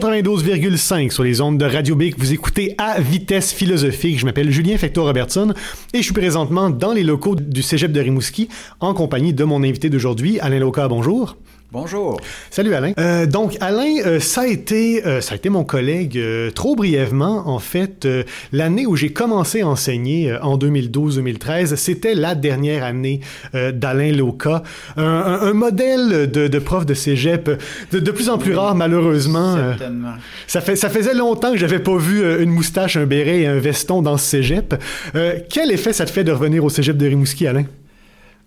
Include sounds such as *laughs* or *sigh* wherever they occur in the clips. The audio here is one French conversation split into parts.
Au 92,5 sur les ondes de Radio Bic, vous écoutez à vitesse philosophique. Je m'appelle Julien Fector-Robertson et je suis présentement dans les locaux du Cégep de Rimouski en compagnie de mon invité d'aujourd'hui, Alain Loca. Bonjour. Bonjour. Salut Alain. Euh, donc Alain, euh, ça a été euh, ça a été mon collègue euh, trop brièvement en fait euh, l'année où j'ai commencé à enseigner euh, en 2012-2013, c'était la dernière année euh, d'Alain Loca, un, un- un modèle de, de prof de cégep de, de plus en plus Oui, rare malheureusement. Certainement. ça, fait, ça faisait longtemps que j'avais pas vu une moustache, un béret et un veston dans ce cégep. Euh, quel effet ça te fait de revenir au cégep de Rimouski, Alain?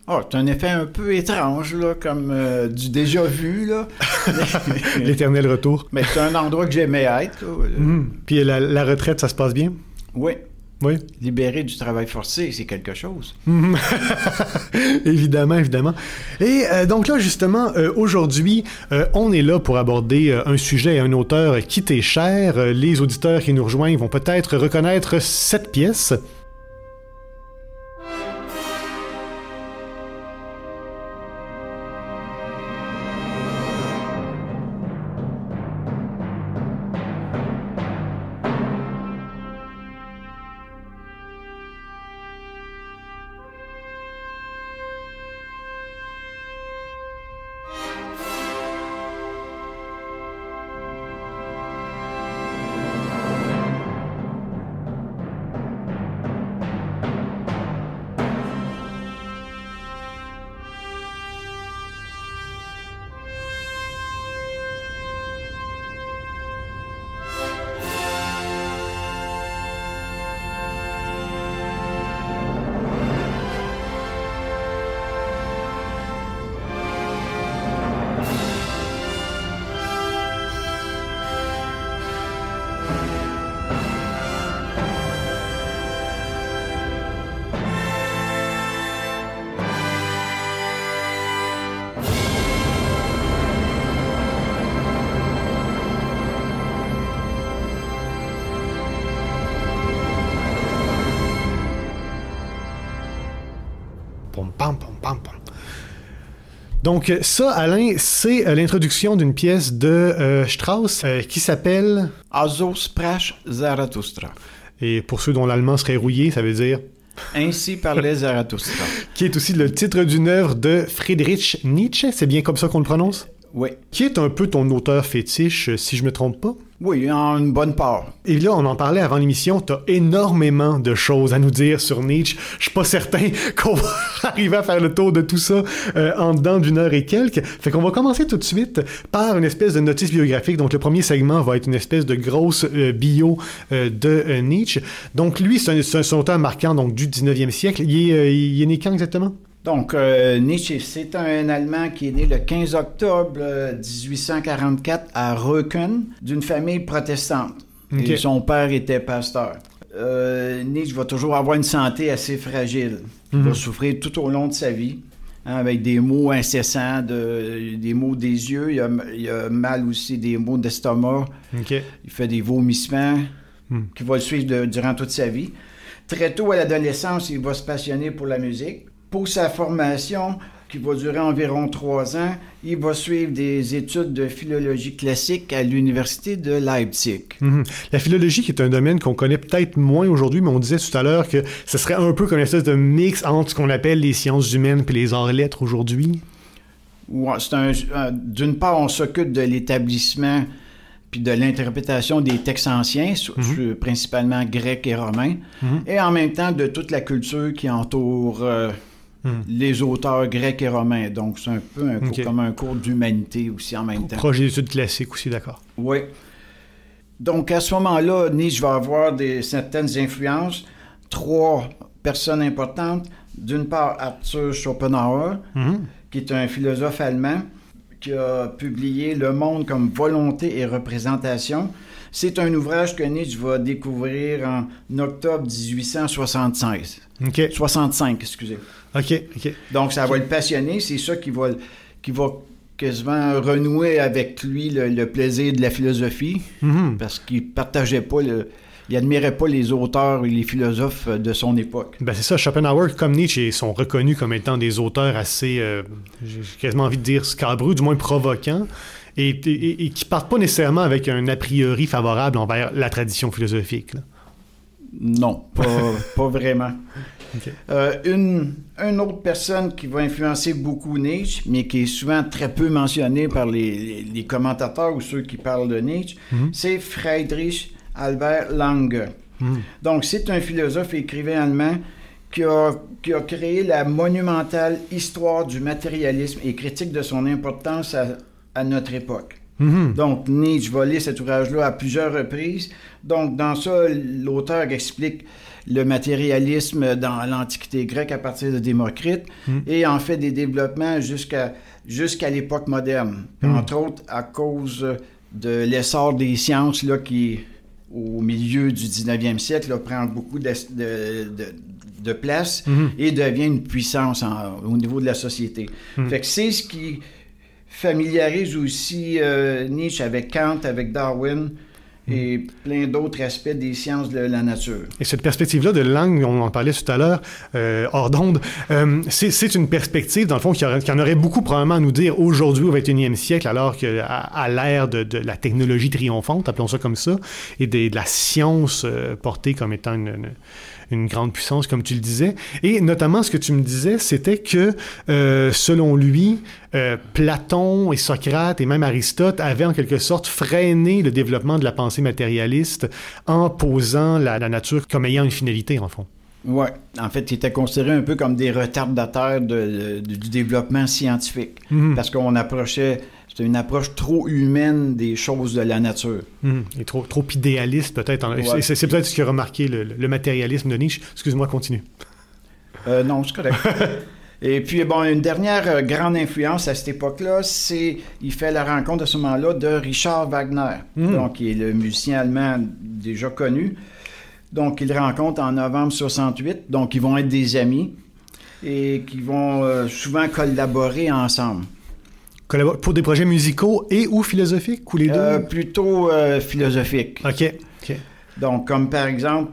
Oh, c'est un effet un peu étrange, là, comme euh, du déjà vu, là. *laughs* L'éternel retour. *laughs* Mais c'est un endroit que j'aimais être, Mhm. Puis la, la retraite, ça se passe bien? Oui. Oui. Libéré du travail forcé, c'est quelque chose. Mhm. *laughs* évidemment, évidemment. Et euh, donc là, justement, euh, aujourd'hui, on est là pour aborder un sujet et un auteur qui t'est cher. Les auditeurs qui nous rejoignent vont peut-être reconnaître cette pièce. Pom, pam, pom, pam, pam. Donc ça, Alain, c'est euh, l'introduction d'une pièce de euh, Strauss euh, qui s'appelle, Also sprach Zarathustra. et pour ceux dont l'allemand serait rouillé, ça veut dire, Ainsi parlait Zarathustra. *laughs* qui est aussi le titre d'une œuvre de Friedrich Nietzsche, c'est bien comme ça qu'on le prononce? Oui. Qui est un peu ton auteur fétiche, si je me trompe pas? Oui, en une bonne part. Et là, on en parlait avant l'émission, t'as énormément de choses à nous dire sur Nietzsche. Je suis pas certain *laughs* qu'on va arriver à faire le tour de tout ça euh, en dedans d'une heure et quelques. Fait qu'on va commencer tout de suite par une espèce de notice biographique. Donc le premier segment va être une espèce de grosse euh, bio euh, de Nietzsche. Donc lui, c'est un, un- auteur marquant donc, du 19e siècle. Il est, il est né quand exactement? Donc, euh, Nietzsche, c'est un Allemand qui est né le 15 octobre euh, 1844 à Röken, d'une famille protestante. Et son père était pasteur. Euh, Nietzsche va toujours avoir une santé assez fragile. Il Mhm. va souffrir tout au long de sa vie, hein, avec des maux incessants, de, des maux des yeux. Il a, il a mal aussi des maux d'estomac. Il fait des vomissements Hmm. qui vont le suivre de- durant toute sa vie. Très tôt à l'adolescence, il va se passionner pour la musique. Pour sa formation, qui va durer environ trois ans, il va suivre des études de philologie classique à l'université de Leipzig. Mhm. La philologie, qui est un domaine qu'on connaît peut-être moins aujourd'hui, mais on disait tout à l'heure que ce serait un peu comme une espèce de mix entre ce qu'on appelle les sciences humaines et les arts-lettres aujourd'hui. Ouais, un- D'une part, on s'occupe de l'établissement puis de l'interprétation des textes anciens, sur- principalement grecs et romains, Mhm. et en même temps de toute la culture qui entoure euh, Mhm. les auteurs grecs et romains. Donc, c'est un peu un cours, Ok. comme un cours d'humanité aussi en même temps. Proche des études classiques aussi, d'accord. Oui. Donc, à ce moment-là, Nietzsche va avoir des, certaines influences. Trois personnes importantes. D'une part, Arthur Schopenhauer, Mhm. qui est un philosophe allemand qui a publié Le monde comme volonté et représentation. C'est un ouvrage que Nietzsche va découvrir en octobre 1865. OK. 65, excusez. OK. OK. Donc, ça va le passionner. C'est ça qui va, qui va quasiment renouer avec lui le, le plaisir de la philosophie, Mhm. parce qu'il partageait pas le... Il admirait pas les auteurs et les philosophes de son époque. Ben c'est ça, Schopenhauer comme Nietzsche sont reconnus comme étant des auteurs assez, euh, j'ai quasiment envie de dire scabreux, du moins provoquants. Et, et, et qui partent pas nécessairement avec un a priori favorable envers la tradition philosophique. Là. Non, pas, *laughs* pas vraiment. Euh, une, une autre personne qui va influencer beaucoup Nietzsche, mais qui est souvent très peu mentionnée par les, les- les commentateurs ou ceux qui parlent de Nietzsche, Mhm. c'est Friedrich Albert Lange. Mhm. Donc, c'est un philosophe et écrivain allemand qui a, qui a créé la monumentale histoire du matérialisme et critique de son importance à, à notre époque. Mhm. Donc, Nietzsche va lire cet ouvrage-là à plusieurs reprises. Donc, dans ça, l'auteur explique le matérialisme dans l'Antiquité grecque à partir de Démocrite Mm. et en fait des développements jusqu'à jusqu'à l'époque moderne. Puis, Mm. Entre autres, à cause de l'essor des sciences là, qui, au milieu du 19e siècle, là, prend beaucoup de, de- de- de place et devient une puissance en- au niveau de la société. Fait que c'est ce qui familiarise aussi euh, Nietzsche avec Kant, avec Darwin et plein d'autres aspects des sciences de la nature. Et cette perspective-là de langue, on en parlait tout à l'heure, euh, hors d'onde, euh, c'est, une perspective, dans le fond, qui, aurait- qui en aurait beaucoup probablement à nous dire aujourd'hui, au 21e siècle, alors qu'à à l'ère de, de la technologie triomphante, appelons ça comme ça, et des- de la science euh, portée comme étant une, une- une grande puissance, comme tu le disais. Et notamment, ce que tu me disais, c'était que, euh, selon lui, euh, Platon et Socrate et même Aristote avaient en quelque sorte freiné le développement de la pensée matérialiste en posant la, la nature comme ayant une finalité, en fond. Ouais, en fait, ils étaient considérés un peu comme des retardataires de- de- du développement scientifique Mhm. parce qu'on approchait, c'était une approche trop humaine des choses de la nature. Mhm. Et trop, trop idéaliste, peut-être. en- Ouais. C'est, c'est peut-être ce qui a remarqué le, le matérialisme de Nietzsche. Excuse-moi, continue. Euh, non, c'est correct. *laughs* Et puis, bon, une dernière euh, grande influence à cette époque-là, c'est, il fait la rencontre à ce moment-là de Richard Wagner, Mm. donc qui est le musicien allemand déjà connu. Donc, il rencontre en novembre 68, donc ils vont être des amis et qui vont euh, souvent collaborer ensemble. Pour des projets musicaux et ou philosophiques, ou les deux? Euh, plutôt euh, philosophique. OK. OK. Donc, comme par exemple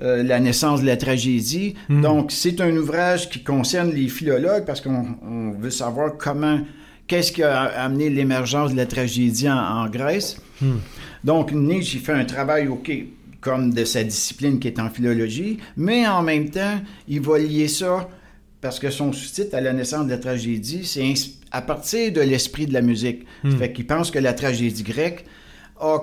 euh, La naissance de la tragédie. Mm. Donc, c'est un ouvrage qui concerne les philologues parce qu'on on veut savoir comment, qu'est-ce qui a amené l'émergence de la tragédie en, en Grèce. Hmm. Donc, Nietzsche, il fait un travail, OK, comme de sa discipline qui est en philologie, mais en même temps, il va lier ça parce que son sous-titre à la naissance de la tragédie, c'est à partir de l'esprit de la musique. Ça Hmm. fait qu'il pense que la tragédie grecque a,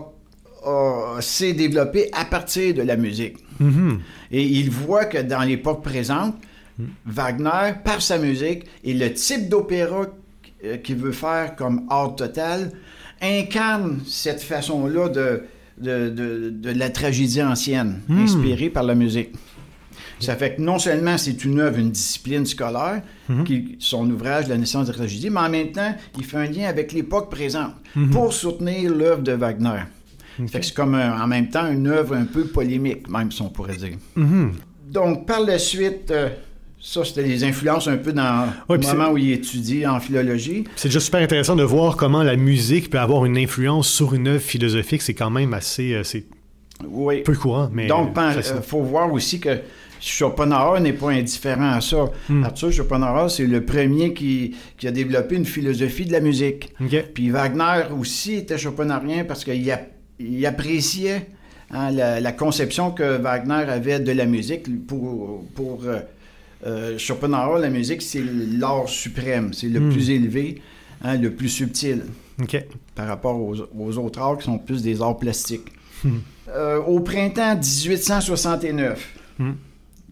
a- s'est développée à partir de la musique. Mhm. Et il voit que dans l'époque présente, Wagner, par sa musique et le type d'opéra euh, qu'il veut faire comme art total, incarne cette façon-là de, de, de- de la tragédie ancienne, Hmm. inspirée par la musique. Ça fait que non seulement c'est une œuvre, une discipline scolaire, Mhm. qui, son ouvrage La naissance de la tragédie, mais en même temps, il fait un lien avec l'époque présente Mhm. pour soutenir l'œuvre de Wagner. Fait que c'est comme un- en même temps une œuvre un peu polémique, même si on pourrait dire. Mhm. Donc, par la suite, euh, ça, c'était les influences un peu dans Ouais, le moment où il étudie en philologie. C'est déjà super intéressant de voir comment la musique peut avoir une influence sur une œuvre philosophique. C'est quand même assez... euh, Oui. peu courant, mais... Donc, euh, il fascinant. faut voir aussi que Schopenhauer n'est pas indifférent à ça. Hmm. Arthur Schopenhauer, c'est le premier qui, qui a développé une philosophie de la musique. Puis Wagner aussi était schopenhauerien parce qu'il il appréciait hein, la, la conception que Wagner avait de la musique. Pour, pour euh, euh, Schopenhauer, la musique, c'est l'art suprême, c'est le Hmm. plus élevé, hein, le plus subtil par rapport aux, aux autres arts qui sont plus des arts plastiques. Hmm. Euh, au printemps 1869, Hmm.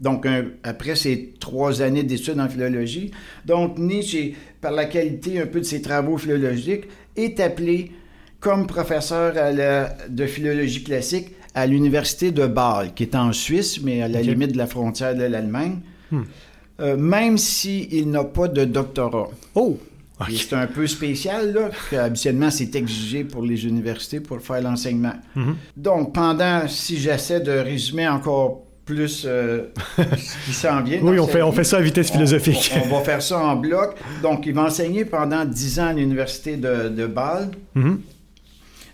Donc un- après ces trois années d'études en philologie, donc Nietzsche, par la qualité un peu de ses travaux philologiques, est appelé comme professeur à la- de philologie classique à l'université de Bâle, qui est en Suisse, mais à la limite de la frontière de l'Allemagne, Hmm. Euh, même s'il n'a pas de doctorat. Oh! OK. Et C'est un peu spécial, là, parce qu'habituellement, c'est exigé pour les universités pour faire l'enseignement. Mhm. Donc, pendant, si j'essaie de résumer encore plus euh, ce qui s'en vient. Oui, on fait, on fait ça à vitesse philosophique. On, on va faire ça en bloc. Donc, il va enseigner pendant 10 ans à l'université de, de Bâle. Mhm.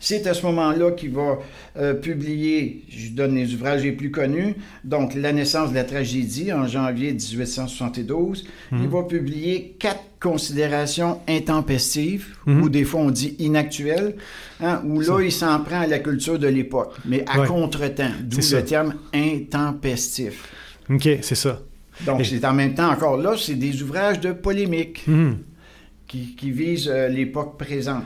C'est à ce moment-là qu'il va euh, publier, je donne les ouvrages les plus connus, donc La naissance de la tragédie en janvier 1872. Il Mhm. va publier quatre considérations intempestives, Mhm. ou des fois on dit inactuelles, hein, où là Ça. il s'en prend à la culture de l'époque, mais à Ouais. contre-temps, d'où le ça. terme intempestif. OK, c'est ça. Donc Et- c'est en même temps encore là, c'est des ouvrages de polémique Mhm. qui, qui visent euh, l'époque présente.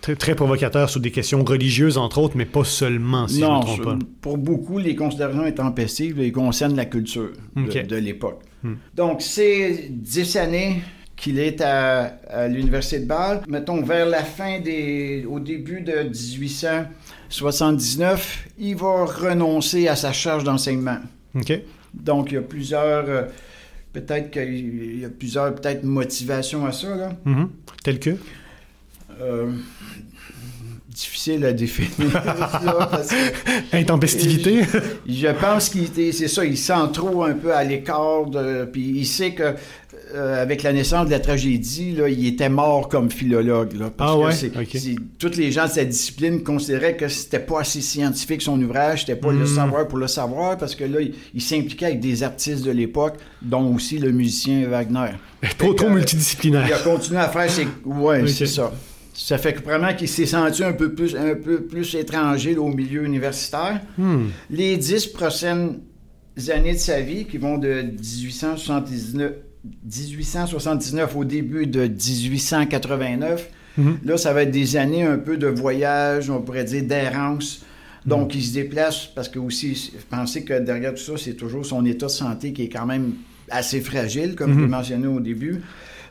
Très, très provocateur sur des questions religieuses, entre autres, mais pas seulement, si je ne non, me trompe pas. pour beaucoup, les considérations intempestives ils concernent la culture de, l'époque. Hmm. Donc, c'est dix années qu'il est à, à l'Université de Bâle. Mettons, vers la fin des... au début de 1879, il va renoncer à sa charge d'enseignement. OK. Donc, il y a plusieurs... euh, peut-être qu'il y a plusieurs peut-être motivations à ça, là. Mhm. Tel que? Euh, difficile à définir, *laughs* là, parce que... Intempestivité? Je pense qu'il était, c'est ça, il se sent trop un peu à l'écart, puis il sait que euh, avec la naissance de la tragédie, là, il était mort comme philologue. Là, parce Ah que ouais? c'est- Ok. c'est- toutes les gens de sa discipline considéraient que c'était pas assez scientifique son ouvrage, c'était pas le Mm. savoir pour le savoir, parce que là, il, il s'impliquait avec des artistes de l'époque, dont aussi le musicien Wagner. trop, Fait trop que, Il multidisciplinaire. a continué à faire ses... Ouais, c'est ça. Ça fait que vraiment qu'il s'est senti un peu plus, un peu plus étranger là, au milieu universitaire. Hmm. Les dix prochaines années de sa vie, qui vont de 1879, 1879 au début de 1889, Mhm. là, ça va être des années un peu de voyage, on pourrait dire d'errance. Donc, il se déplace parce que aussi, pensez que derrière tout ça, c'est toujours son état de santé qui est quand même assez fragile, comme je l'ai mentionné au début.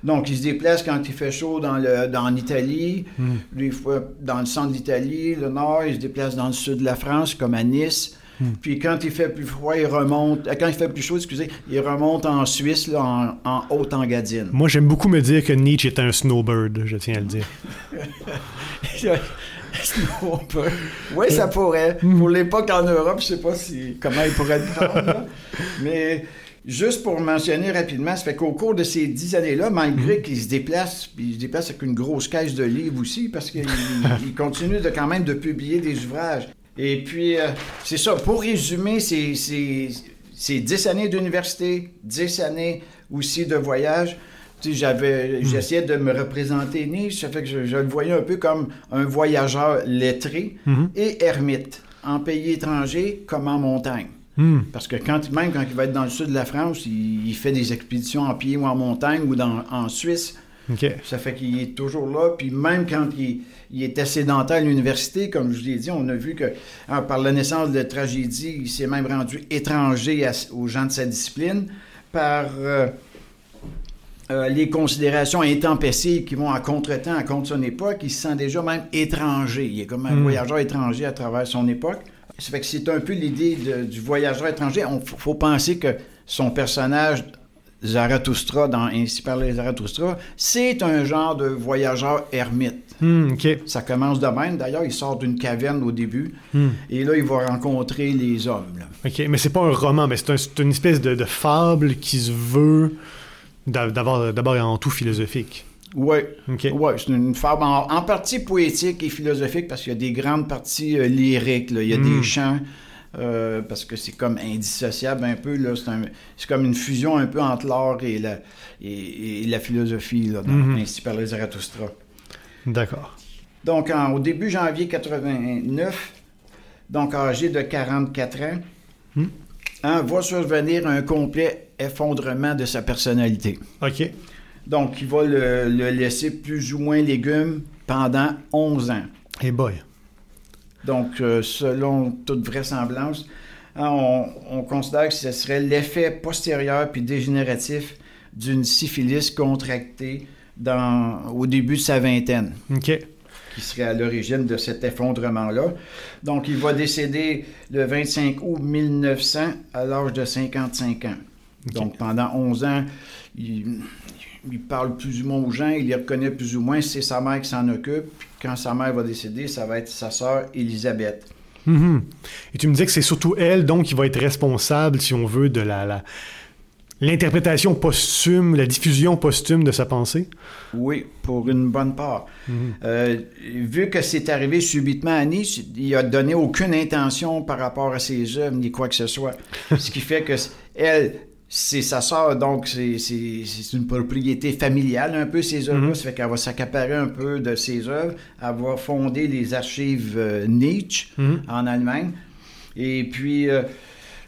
Donc, il se déplace quand il fait chaud dans, le, dans l'Italie, Mhm. des fois dans le centre de l'Italie, le nord, il se déplace dans le sud de la France, comme à Nice. Mhm. Puis quand il fait plus froid, il remonte. euh, Quand il fait plus chaud, excusez, il remonte en Suisse, là, en, en Haute-Engadine. Moi, j'aime beaucoup me dire que Nietzsche est un snowbird, je tiens à le dire. *laughs* oui, ça pourrait. Pour l'époque en Europe, je sais pas si comment il pourrait le prendre. là. *laughs* Mais juste pour mentionner rapidement, ça fait qu'au cours de ces dix années-là, malgré qu'il se déplace, puis il se déplace avec une grosse caisse de livres aussi, parce qu'il *laughs* il continue de, quand même de publier des ouvrages. Et puis, euh, c'est ça. Pour résumer, c'est dix années d'université, dix années aussi de voyage. Tu sais, j'avais, j'essayais de me représenter Nietzsche, ça fait que je, je le voyais un peu comme un voyageur lettré Mhm. et ermite, en pays étranger comme en montagne. Hmm. Parce que quand, même quand il va être dans le sud de la France, il, il fait des expéditions en pied ou en montagne ou dans, en Suisse. Ça fait qu'il est toujours là. Puis même quand il, il était sédentaire à l'université, comme je vous l'ai dit, on a vu que hein, par la naissance de la tragédie, il s'est même rendu étranger à- aux gens de sa discipline. Par euh, euh, les considérations intempestives qui vont à contre-temps, à contre son époque, il se sent déjà même étranger. Il est comme un Mm. voyageur étranger à travers son époque. Ça fait que c'est un peu l'idée du voyageur étranger. Il faut penser que son personnage, Zarathustra, dans Ainsi parlait Zarathustra, c'est un genre de voyageur ermite. Hmm. Ça commence de même. D'ailleurs, il sort d'une caverne au début. Hmm. Et là, il va rencontrer les hommes. là. OK. Mais c'est pas un roman, mais c'est un- une espèce de, de fable qui se veut d'abord et avant tout philosophique. Oui, ouais, c'est une fable en, en partie poétique et philosophique parce qu'il y a des grandes parties euh, lyriques. là. Il y a Mm. des chants euh, parce que c'est comme indissociable un peu. là. C'est, un- c'est comme une fusion un peu entre l'art et la, et, et la philosophie, là, dans. Ainsi parlait Zarathustra. D'accord. Donc, en- au début janvier 89, donc âgé de 44 ans, Hmm. hein, va survenir un complet effondrement de sa personnalité. OK. Donc, il va le, le laisser plus ou moins légume pendant 11 ans. Hey boy. Donc, euh, selon toute vraisemblance, hein, on, on considère que ce serait l'effet postérieur puis dégénératif d'une syphilis contractée dans, au début de sa vingtaine. OK. qui serait à l'origine de cet effondrement-là. Donc, il va décéder le 25 août 1900 à l'âge de 55 ans. Donc, pendant 11 ans, il, il parle plus ou moins aux gens, il les reconnaît plus ou moins, c'est sa mère qui s'en occupe. Puis quand sa mère va décéder, ça va être sa sœur Elisabeth. Mhm. Et tu me disais que c'est surtout elle, donc, qui va être responsable, si on veut, de la, la- l'interprétation posthume, la diffusion posthume de sa pensée? Oui, pour une bonne part. Mhm. Euh, vu que c'est arrivé subitement à Nietzsche, il a donné aucune intention par rapport à ses œuvres ni quoi que ce soit. *laughs* Ce qui fait que elle, c'est sa sœur, donc c'est une propriété familiale un peu, ces œuvres-là. Mhm. Ça fait qu'elle va s'accaparer un peu de ses œuvres. Elle va fonder les archives euh, Nietzsche Mhm. en Allemagne. Et puis, euh,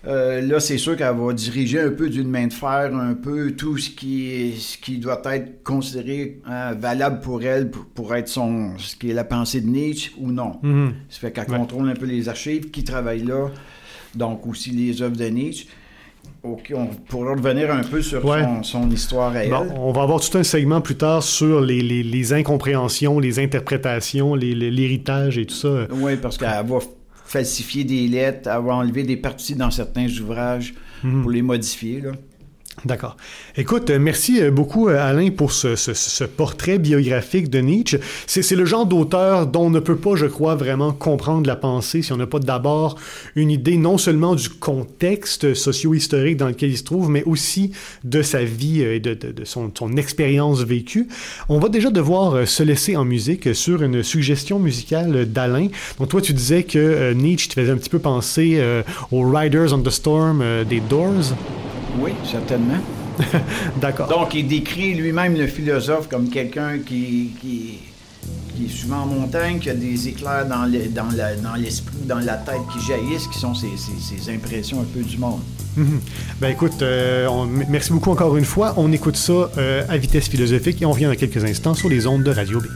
euh, là, c'est sûr qu'elle va diriger un peu d'une main de fer, un peu tout ce qui, est, ce qui doit être considéré hein, valable pour elle, pour, pour être son, ce qui est la pensée de Nietzsche ou non. Mhm. Ça fait qu'elle Ouais. contrôle un peu les archives, qui travaille là, donc aussi les œuvres de Nietzsche. Ok, on pourra revenir un peu sur Ouais. son, son histoire à elle. Bon, on va avoir tout un segment plus tard sur les, les- les incompréhensions, les interprétations, les- l'héritage et tout ça. Oui, parce qu'elle va falsifier des lettres, elle va enlever des parties dans certains ouvrages Mhm. pour les modifier. Là. D'accord. Écoute, euh, merci euh, beaucoup euh, Alain pour ce, portrait biographique de Nietzsche. C'est le genre d'auteur dont on ne peut pas, je crois, vraiment comprendre la pensée si on n'a pas d'abord une idée non seulement du contexte socio-historique dans lequel il se trouve, mais aussi de sa vie et de, son, expérience vécue. On va déjà devoir se laisser en musique sur une suggestion musicale d'Alain. Donc toi, tu disais que Nietzsche te faisait un petit peu penser aux Riders on the Storm des Doors. Oui, certainement. *laughs* D'accord. Donc, il décrit lui-même le philosophe comme quelqu'un qui, qui, qui est souvent en montagne, qui a des éclairs dans le- dans la- dans l'esprit, dans, la tête qui jaillissent, qui sont ses, ses- ses impressions un peu du monde. Mhm. Ben écoute, euh, on- merci beaucoup encore une fois. On écoute ça euh, à vitesse philosophique et on revient dans quelques instants sur les ondes de Radio Bic.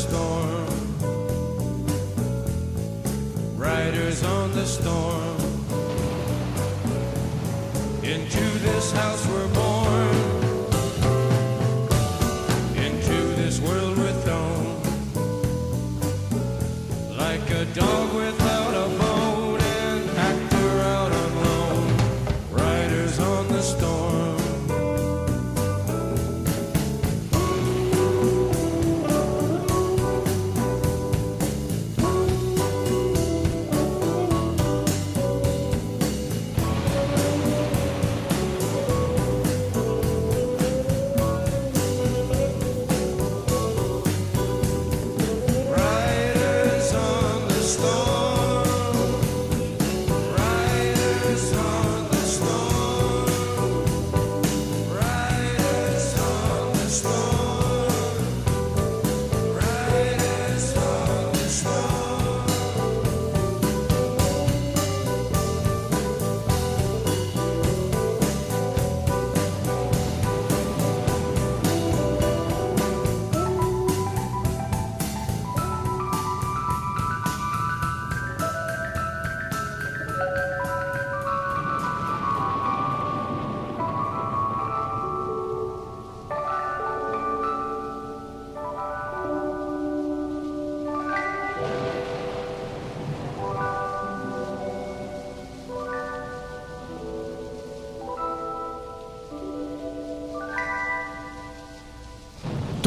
Storm.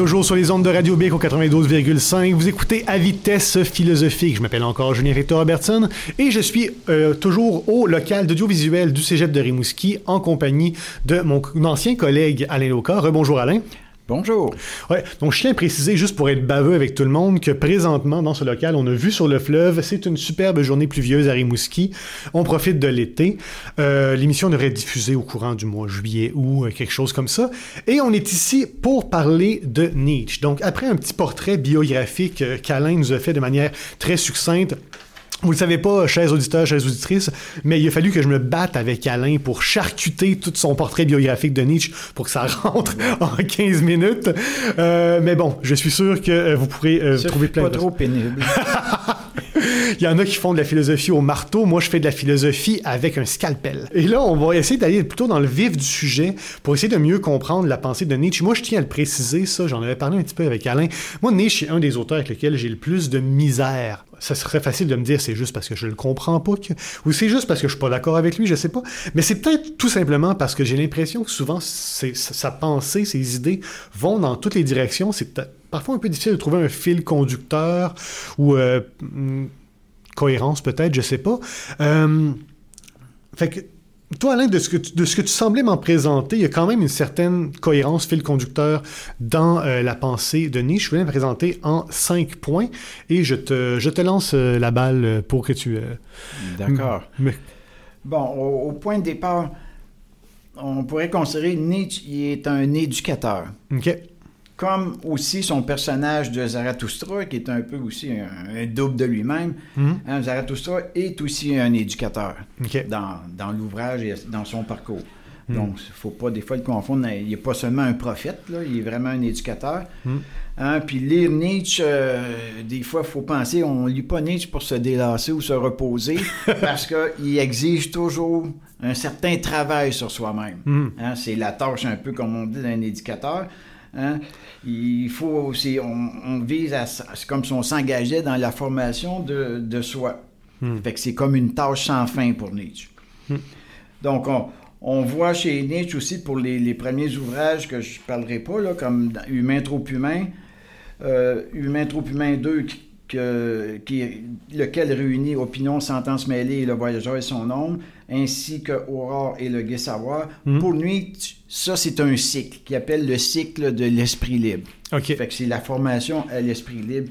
Toujours sur les ondes de Radio Bic au 92,5, vous écoutez à vitesse philosophique. Je m'appelle encore Julien Victor Robertson et je suis euh, toujours au local d'audiovisuel du Cégep de Rimouski en compagnie de mon ancien collègue Alain Loca. Rebonjour Alain. Bonjour. Ouais, donc je tiens à préciser, juste pour être baveux avec tout le monde, que présentement, dans ce local, on a vu sur le fleuve, c'est une superbe journée pluvieuse à Rimouski. On profite de l'été. Euh, L'émission devrait être diffusée au courant du mois juillet ou euh, quelque chose comme ça. Et on est ici pour parler de Nietzsche. Donc, après un petit portrait biographique euh, qu'Alain nous a fait de manière très succincte, vous le savez pas, chers auditeurs, chères auditrices, mais il a fallu que je me batte avec Alain pour charcuter tout son portrait biographique de Nietzsche pour que ça rentre *laughs* en 15 minutes. Euh, mais bon, je suis sûr que euh, vous pourrez euh, trouver plein pas de... trop pénible. *laughs* Il y en a qui font de la philosophie au marteau. Moi, je fais de la philosophie avec un scalpel. Et là, on va essayer d'aller plutôt dans le vif du sujet pour essayer de mieux comprendre la pensée de Nietzsche. Moi, je tiens à le préciser, ça, j'en avais parlé un petit peu avec Alain. Moi, Nietzsche est un des auteurs avec lesquels j'ai le plus de misère. Ça serait facile de me dire c'est juste parce que je le comprends pas ou c'est juste parce que je suis pas d'accord avec lui, je sais pas. Mais c'est peut-être tout simplement parce que j'ai l'impression que souvent sa pensée, ses idées vont dans toutes les directions. C'est parfois un peu difficile de trouver un fil conducteur ou euh, hum, cohérence peut-être, je sais pas. Euh, fait que toi, Alain, de ce que tu, de ce que tu semblais m'en présenter, il y a quand même une certaine cohérence, fil conducteur dans euh, la pensée de Nietzsche. Je voulais me présenter en cinq points et je te, je te lance euh, la balle pour que tu... euh, D'accord. me- Bon, au, au point de départ, on pourrait considérer Nietzsche il est un éducateur. OK. Comme aussi son personnage de Zarathustra, qui est un peu aussi un, un double de lui-même. Hein, Zarathustra est aussi un éducateur dans, dans l'ouvrage et dans son parcours. Mhm. Donc, il ne faut pas des fois le confondre. Il n'est pas seulement un prophète, là, il est vraiment un éducateur. Mhm. Hein, puis lire Nietzsche, euh, des fois, il faut penser, on ne lit pas Nietzsche pour se délasser ou se reposer, *laughs* parce qu'il exige toujours un certain travail sur soi-même. Mhm. Hein, c'est la tâche un peu comme on dit d'un éducateur. Hein. Il faut aussi, on, on vise à, comme si on s'engageait dans la formation de, de soi. Hmm. Fait que c'est comme une tâche sans fin pour Nietzsche. Hmm. Donc, on, on voit chez Nietzsche aussi pour les, les premiers ouvrages que je ne parlerai pas, là, comme Humain trop humain, euh, Humain trop humain 2, qui, que- qui- lequel réunit Opinion, Sentence mêlée et Le Voyageur et son ombre, ainsi que Aurore et Le Gai Savoir. Mhm. Pour lui, ça, c'est un cycle qu'il appelle le cycle de l'esprit libre. OK. Fait que c'est la formation à l'esprit libre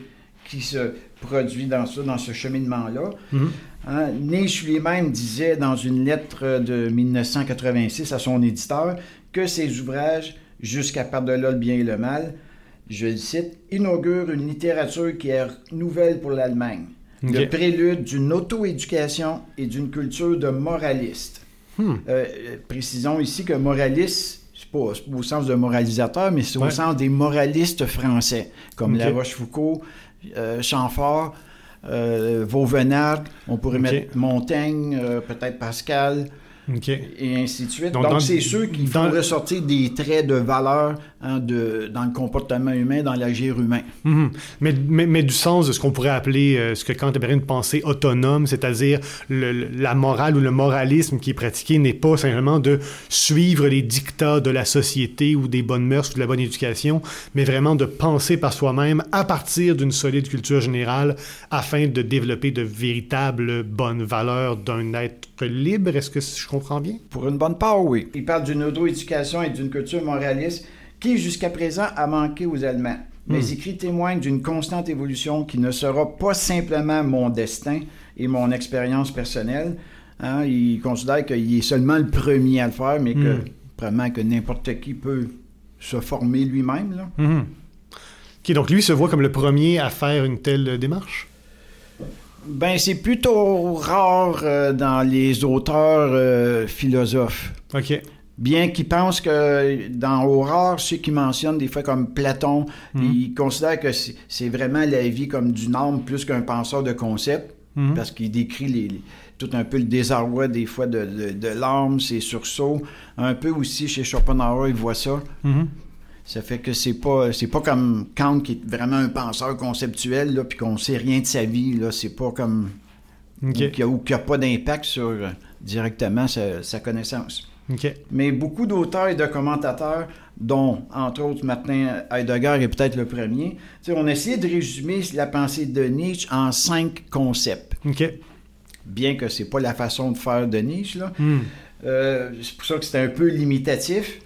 qui se produit dans ça, dans ce cheminement-là. Mhm. Hein, Nietzsche lui-même disait dans une lettre de 1986 à son éditeur que ses ouvrages, jusqu'à par-delà le bien et le mal, je le cite, inaugurent une littérature qui est nouvelle pour l'Allemagne. Le prélude d'une auto-éducation et d'une culture de moraliste. Hmm. Euh, précisons ici que moraliste, c'est pas, pas au sens de moralisateur, mais c'est Ouais. au sens des moralistes français, comme. La Rochefoucauld, euh, Chamfort, euh, Vauvenard, on pourrait mettre Montaigne, euh, peut-être Pascal, et ainsi de suite. Donc, c'est ceux qui font ressortir des traits de valeur hein, de, dans le comportement humain, dans l'agir humain. Mhm. mais, mais, mais du sens de ce qu'on pourrait appeler, euh, ce que Kant appellerait une pensée autonome, c'est-à-dire la morale ou le moralisme qui est pratiqué n'est pas simplement de suivre les dictats de la société ou des bonnes mœurs ou de la bonne éducation, mais vraiment de penser par soi-même à partir d'une solide culture générale afin de développer de véritables bonnes valeurs d'un être libre. Est-ce que je comprends bien? Pour une bonne part, oui. Il parle d'une auto-éducation et d'une culture moraliste qui, jusqu'à présent, a manqué aux Allemands. Mais Hmm. écrit témoigne d'une constante évolution qui ne sera pas simplement mon destin et mon expérience personnelle. Hein, il considère qu'il est seulement le premier à le faire, mais que, probablement que n'importe qui peut se former lui-même. OK, donc lui se voit comme le premier à faire une telle démarche? Ben, c'est plutôt rare euh, dans les auteurs euh, philosophes. OK. Bien qu'ils pensent que dans Aurore, ceux qui mentionnent des fois comme Platon, Mhm. ils considèrent que c'est vraiment la vie comme d'une âme plus qu'un penseur de concept, Mhm. parce qu'il décrit les, les- tout un peu le désarroi des fois de, de, de l'âme, ses sursauts. Un peu aussi chez Schopenhauer, il voit ça. Mhm. Ça fait que c'est pas c'est pas comme Kant qui est vraiment un penseur conceptuel là puis qu'on sait rien de sa vie là, c'est pas comme ou qui a, ou qui a pas d'impact sur euh, directement sa, sa connaissance. Mais beaucoup d'auteurs et de commentateurs, dont entre autres Martin Heidegger est peut-être le premier, on a essayé de résumer la pensée de Nietzsche en cinq concepts. OK. Bien que c'est pas la façon de faire de Nietzsche. Hmm. Euh, c'est pour ça que c'était un peu limitatif.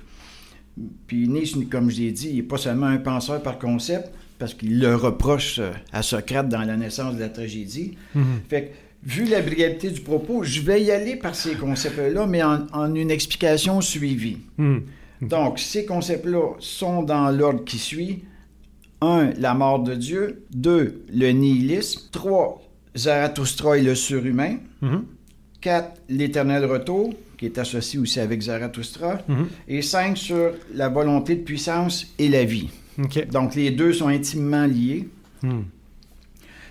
Puis Nietzsche, comme je l'ai dit, il n'est pas seulement un penseur par concept, parce qu'il le reproche euh, à Socrate dans la naissance de la tragédie. Mhm. Fait que, vu la brièveté du propos, je vais y aller par ces concepts-là, mais en, en une explication suivie. Hmm. Donc, ces concepts-là sont dans l'ordre qui suit. 1. La mort de Dieu. 2. Le nihilisme. 3. Zarathustra et le surhumain. Mhm. 4. L'éternel retour, qui est associé aussi avec Zarathustra. Mhm. Et 5. Sur la volonté de puissance et la vie. Donc, les deux sont intimement liés. Hmm.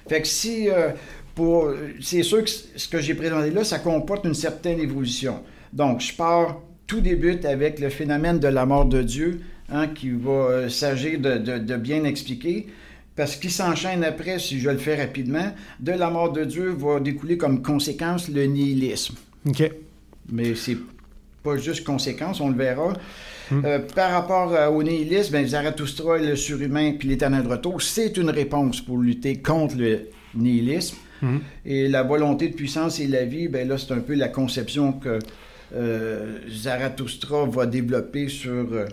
Fait que si, euh, pour, c'est sûr que ce que j'ai présenté là, ça comporte une certaine évolution. Donc, je pars, tout débute avec le phénomène de la mort de Dieu, hein, qui va euh, s'agir de, de- de bien expliquer. Parce qu'il s'enchaîne après, si je le fais rapidement, de la mort de Dieu va découler comme conséquence le nihilisme. OK. Mais c'est pas juste conséquence, on le verra. Hmm. Euh, par rapport euh, au nihilisme, ben, Zarathustra, le surhumain puis l'éternel retour, c'est une réponse pour lutter contre le nihilisme. Mhm. Et la volonté de puissance et la vie, ben là, c'est un peu la conception que euh, Zarathustra va développer sur euh,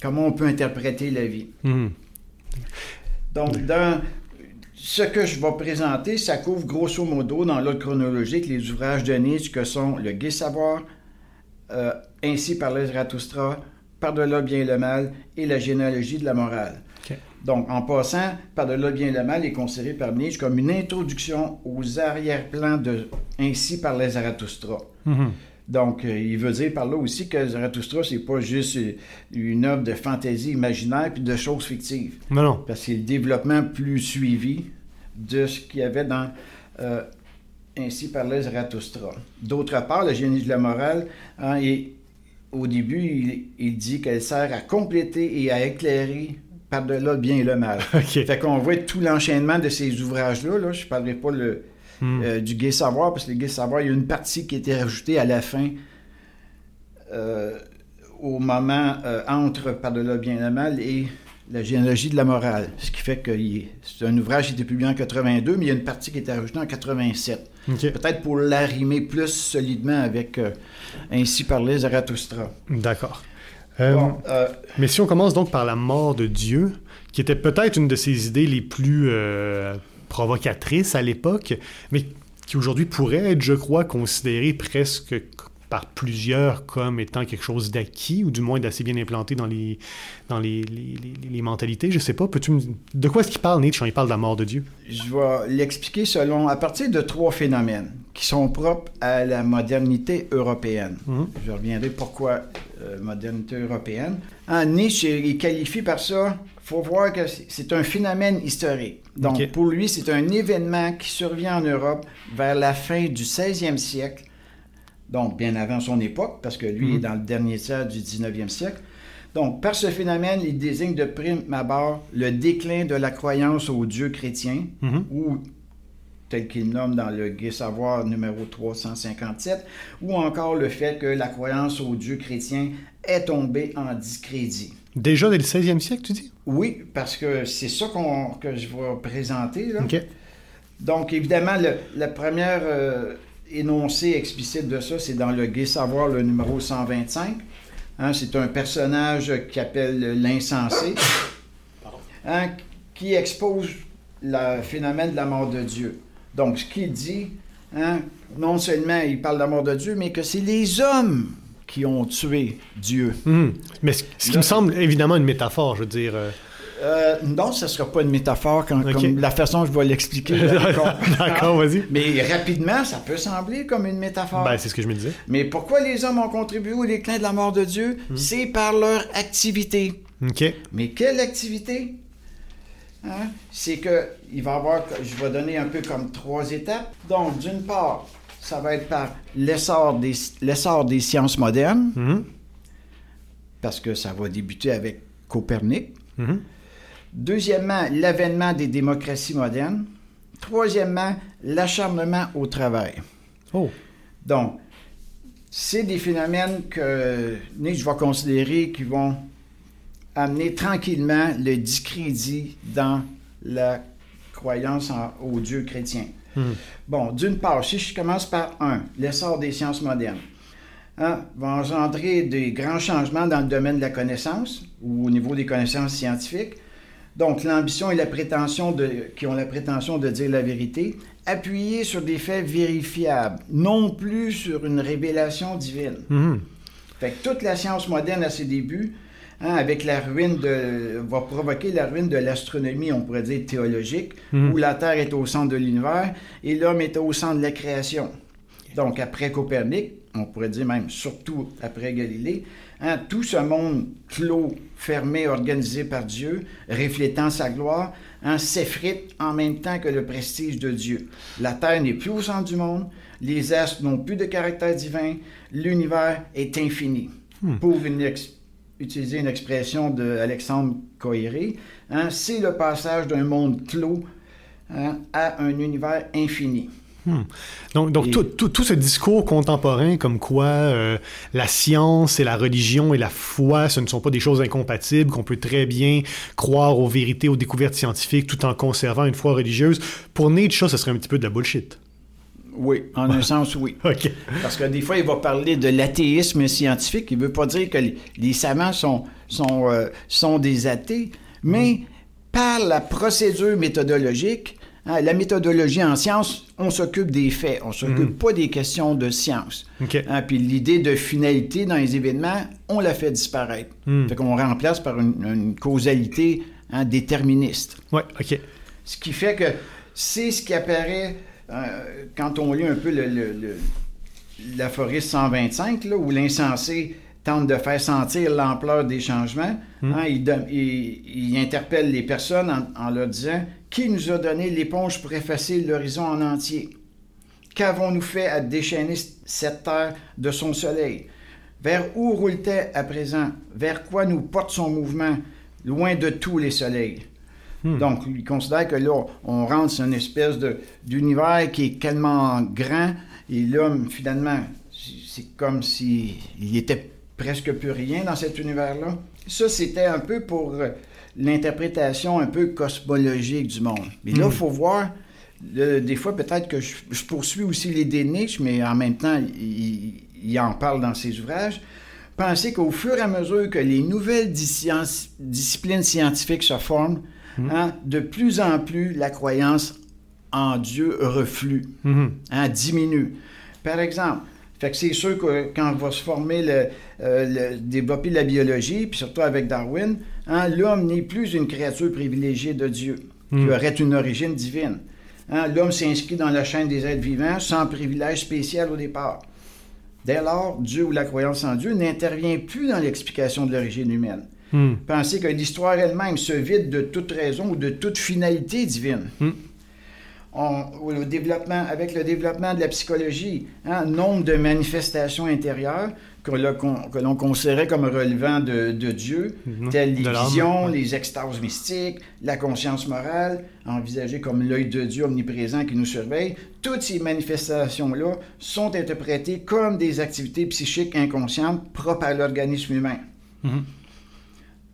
comment on peut interpréter la vie. Mhm. Donc, dans ce que je vais présenter, ça couvre grosso modo, dans l'ordre chronologique, les ouvrages de Nietzsche que sont Le Gai Savoir, euh, Ainsi parlait Zarathustra, Par-delà bien et le mal et la généalogie de la morale. Donc, en passant, Par-delà le bien et le mal est considéré par Nietzsche comme une introduction aux arrière-plans de Ainsi parlait Zarathustra. Mhm. Donc, euh, il veut dire par là aussi que Zarathustra, c'est pas juste euh, une œuvre de fantaisie imaginaire puis de choses fictives Non, non. parce que c'est le développement plus suivi de ce qu'il y avait dans euh, Ainsi parlait Zarathustra. D'autre part, le génie de la morale, hein, et au début, il, il dit qu'elle sert à compléter et à éclairer par-delà le bien et le mal. *laughs* Fait qu'on voit tout l'enchaînement de ces ouvrages-là. Là. Je ne parlerai pas le, Hmm. euh, du Gai Savoir, parce que le Gai Savoir, il y a une partie qui a été rajoutée à la fin, euh, au moment euh, entre Par-delà le bien et le mal et la généalogie de la morale. Ce qui fait que c'est un ouvrage qui a été publié en 82, mais il y a une partie qui a été rajoutée en 87. OK. Peut-être pour l'arrimer plus solidement avec Ainsi parlait Zarathustra. D'accord. Euh, Bon, euh, Mais si on commence donc par la mort de Dieu, qui était peut-être une de ses idées les plus euh, provocatrices à l'époque, mais qui aujourd'hui pourrait être, je crois, considérée presque par plusieurs comme étant quelque chose d'acquis, ou du moins d'assez bien implanté dans les, dans les, les, les- les mentalités. Je sais pas, peux-tu me... De quoi est-ce qu'il parle, Nietzsche, quand il parle de la mort de Dieu? je vais l'expliquer selon, à partir de trois phénomènes qui sont propres à la modernité européenne. Mhm. Je reviendrai pourquoi euh, modernité européenne. En Nietzsche, il qualifie par ça, il faut voir que c'est- un phénomène historique. Donc, pour lui, c'est un événement qui survient en Europe vers la fin du 16e siècle, donc bien avant son époque, parce que lui Mhm. est dans le dernier tiers du 19e siècle. Donc, par ce phénomène, il désigne de prime abord le déclin de la croyance au Dieu chrétien, Mhm. ou tel qu'il nomme dans le Gai Savoir numéro 357, ou encore le fait que la croyance au Dieu chrétien est tombée en discrédit. Déjà dès le 16e siècle, tu dis? Oui, parce que c'est ça qu'on- que je vais présenter. Là. Donc, évidemment, le, la première euh, énoncé explicite de ça, c'est dans le Gai Savoir, le numéro 125. Hein, c'est un personnage qui appelle l'insensé, hein, qui expose le phénomène de la mort de Dieu. Donc, ce qu'il dit, hein, non seulement il parle de la mort de Dieu, mais que c'est les hommes qui ont tué Dieu. Mhm. Mais ce, qui me semble évidemment une métaphore, je veux dire. euh, Euh, non, ce ne sera pas une métaphore quand- comme la façon dont je vais l'expliquer. *laughs* D'accord. Vas-y. Mais rapidement, ça peut sembler comme une métaphore. Ben, c'est ce que je me disais. Mais pourquoi les hommes ont contribué au déclin de la mort de Dieu? Hmm. C'est par leur activité. OK. Mais quelle activité? Hein? C'est que il va y avoir, je vais donner un peu comme trois étapes. Donc, d'une part, ça va être par l'essor des, l'essor des sciences modernes, Mhm. parce que ça va débuter avec Copernic. Mhm. Deuxièmement, l'avènement des démocraties modernes. Troisièmement, l'acharnement au travail. Oh. Donc, c'est des phénomènes que Nietzsche va considérer qui vont amener tranquillement le discrédit dans la croyance en- au Dieu chrétien. Mhm. Bon, d'une part, si je commence par un, l'essor des sciences modernes, hein, va engendrer des grands changements dans le domaine de la connaissance ou au niveau des connaissances scientifiques. Donc, l'ambition et la prétention de, qui ont la prétention de dire la vérité, appuyés sur des faits vérifiables, non plus sur une révélation divine. Mhm. Fait que toute la science moderne à ses débuts, hein, avec la ruine de, va provoquer la ruine de l'astronomie, on pourrait dire théologique, Mhm. où la Terre est au centre de l'univers et l'homme est au centre de la création. Donc après Copernic, on pourrait dire même surtout après Galilée, hein, tout ce monde clos, fermé, organisé par Dieu, reflétant sa gloire, hein, s'effrite en même temps que le prestige de Dieu. La Terre n'est plus au centre du monde, les astres n'ont plus de caractère divin, l'univers est infini. Hmm. Pour une ex- utiliser une expression d'Alexandre Coiré, hein, c'est le passage d'un monde clos à un univers infini. Donc, donc Et- tout, tout- tout ce discours contemporain comme quoi euh, la science et la religion et la foi, ce ne sont pas des choses incompatibles, qu'on peut très bien croire aux vérités, aux découvertes scientifiques tout en conservant une foi religieuse, pour Nietzsche, ce serait un petit peu de la bullshit. Oui, en un sens, oui. *laughs* OK. Parce que des fois, il va parler de l'athéisme scientifique. Il ne veut pas dire que les, les savants sont, sont, euh, sont des athées, mais par la procédure méthodologique, hein, la méthodologie en science, on s'occupe des faits, on ne s'occupe pas des questions de science. Hein, puis l'idée de finalité dans les événements, on la fait disparaître. Hmm. Fait qu'on remplace par une, une causalité hein, déterministe. Ouais, OK. Ce qui fait que c'est ce qui apparaît euh, quand on lit un peu le, le- le- l'aphorisme 125, là, où l'insensé tente de faire sentir l'ampleur des changements. Hein, il, donne- il- il interpelle les personnes en, en leur disant Qui nous a donné l'éponge pour effacer l'horizon en entier? Qu'avons-nous fait à déchaîner cette terre de son soleil? Vers où roule-t-elle à présent? Vers quoi nous porte son mouvement Loin de tous les soleils. Donc, il considère que là, on rentre sur une espèce d'univers qui est tellement grand, et l'homme, finalement, c'est comme s'il il était presque plus rien dans cet univers-là. Ça, c'était un peu pour euh, l'interprétation un peu cosmologique du monde. Mais là, il faut voir, le- des fois, peut-être que je, je poursuis aussi l'idée de Nietzsche, mais en même temps, il, il en parle dans ses ouvrages. Pensez qu'au fur et à mesure que les nouvelles dis- disciplines scientifiques se forment, hein, de plus en plus la croyance en Dieu reflue, Mhm. hein, diminue. Par exemple, fait que c'est sûr que quand va se former le, euh, le- développer la biologie, puis surtout avec Darwin, hein, l'homme n'est plus une créature privilégiée de Dieu, qui Mm. aurait une origine divine. Hein, L'homme s'inscrit dans la chaîne des êtres vivants sans privilège spécial au départ. Dès lors, Dieu ou la croyance en Dieu n'intervient plus dans l'explication de l'origine humaine. Hmm. Pensez que l'histoire elle-même se vide de toute raison ou de toute finalité divine. Hmm. On- le développement, avec le développement de la psychologie, hein, nombre de manifestations intérieures que, l'on- considérait comme relevant de, de Dieu, Mhm. telles les visions, ouais. les extases mystiques, la conscience morale, envisagée comme l'œil de Dieu omniprésent qui nous surveille, toutes ces manifestations-là sont interprétées comme des activités psychiques inconscientes propres à l'organisme humain. Mhm.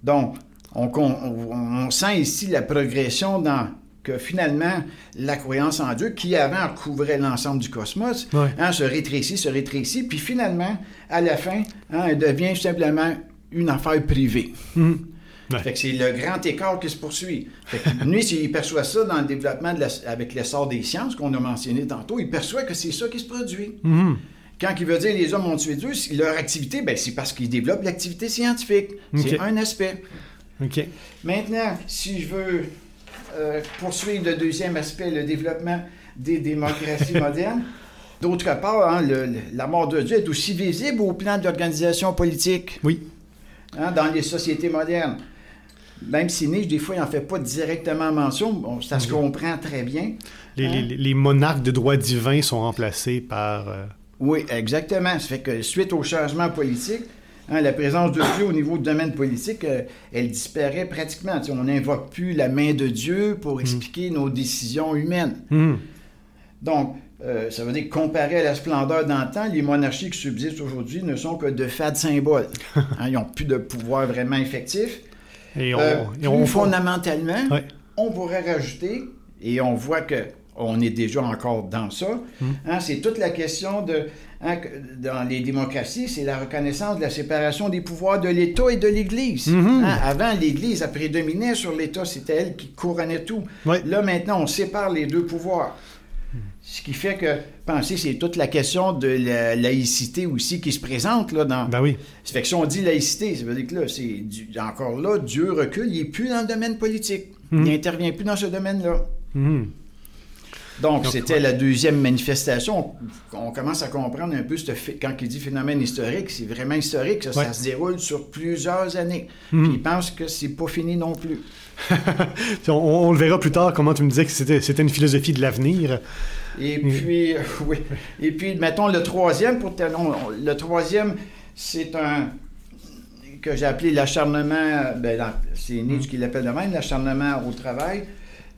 Donc, on, con- on- on sent ici la progression dans que finalement, la croyance en Dieu, qui avant couvrait l'ensemble du cosmos, Ouais. hein, se rétrécit, se rétrécit, puis finalement, à la fin, hein, elle devient simplement une affaire privée. Ouais. Fait que c'est le grand écart qui se poursuit. Fait que lui, s'il perçoit ça dans le développement de la- avec l'essor des sciences qu'on a mentionné tantôt, il perçoit que c'est ça qui se produit. Mhm. Quand il veut dire les hommes ont tué Dieu, leur activité, ben, c'est parce qu'ils développent l'activité scientifique. C'est un aspect. Maintenant, si je veux euh, poursuivre le deuxième aspect, le développement des démocraties *laughs* modernes, d'autre part, hein, le- le- la mort de Dieu est aussi visible au plan de l'organisation politique Oui. hein, dans les sociétés modernes. Même si Nietzsche, des fois, il n'en fait pas directement mention, bon, ça se comprend très bien. Les, Hein? les- les monarques de droit divin sont remplacés par... euh, Oui, exactement. Ça fait que suite au changement politique, hein, la présence de Dieu au niveau du domaine politique, euh, elle disparaît pratiquement. On n'invoque plus la main de Dieu pour expliquer nos décisions humaines. mhm. Donc, euh, ça veut dire que comparé à la splendeur d'antan, les monarchies qui subsistent aujourd'hui ne sont que de fades symboles. *laughs* Hein, ils n'ont plus de pouvoir vraiment effectif. Et on... Euh, et on plus fondamentalement, Ouais. on pourrait rajouter, et on voit que on est déjà encore dans ça, Hmm. hein, c'est toute la question de, hein, dans les démocraties, c'est la reconnaissance de la séparation des pouvoirs de l'État et de l'Église. Mhm. Hein, avant, l'Église a prédominé sur l'État, c'était elle qui couronnait tout. Là, maintenant, on sépare les deux pouvoirs. Ce qui fait que, pensez, c'est toute la question de la laïcité aussi qui se présente là, dans, Ben oui. ça fait que si on dit laïcité, ça veut dire que là, c'est du- encore là, Dieu recule, il n'est plus dans le domaine politique. Mhm. Il n'intervient plus dans ce domaine-là. Mhm. Donc, c'était ouais. la deuxième manifestation. On, on commence à comprendre un peu ce quand il dit phénomène historique, c'est vraiment historique. Ça, se déroule sur plusieurs années. Puis il pense que c'est pas fini non plus. *laughs* on, on le verra plus tard, comment tu me disais que c'était une philosophie de l'avenir. Et puis, euh, oui. Et puis, mettons le troisième, pour on- le troisième, c'est un que j'ai appelé l'acharnement, ben, c'est Nietzsche qui l'appelle de même, l'acharnement au travail.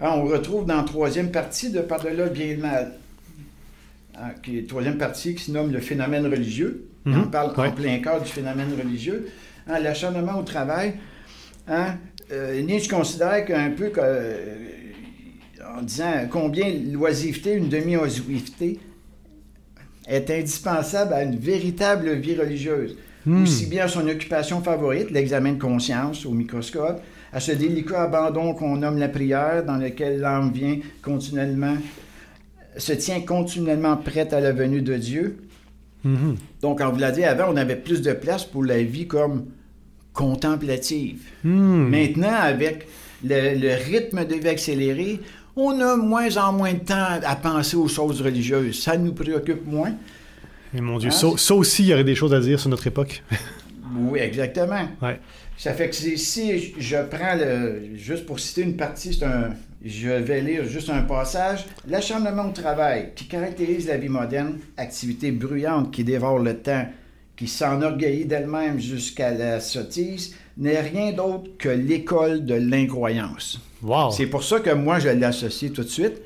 Hein, on retrouve dans la troisième partie de Par-delà le bien et le mal, Hein, qui est la troisième partie qui se nomme le phénomène religieux. Et Mhm. On parle Ouais. en plein cœur du phénomène religieux. Hein, l'acharnement au travail, euh, Nietzsche considère qu'un peu que, euh, en disant combien l'oisiveté, une demi-oisiveté, est indispensable à une véritable vie religieuse. Hmm. Aussi bien son occupation favorite, l'examen de conscience au microscope, à ce délicat abandon qu'on nomme la prière, dans lequel l'âme vient continuellement, se tient continuellement prête à la venue de Dieu. Mhm. Donc, on vous l'a dit avant, on avait plus de place pour la vie comme contemplative. Hmm. Maintenant, avec le, le rythme de vie accéléré, on a moins en moins de temps à penser aux choses religieuses. Ça nous préoccupe moins. Et mon Dieu, Hein? ça, ça aussi, il y aurait des choses à dire sur notre époque. Oui, exactement. Ouais. Ça fait que si je prends le. Juste pour citer une partie, c'est un. Je vais lire juste un passage. L'acharnement au travail, qui caractérise la vie moderne, activité bruyante qui dévore le temps, qui s'enorgueillit d'elle-même jusqu'à la sottise, n'est rien d'autre que l'école de l'incroyance. Wow. C'est pour ça que moi, je l'associe tout de suite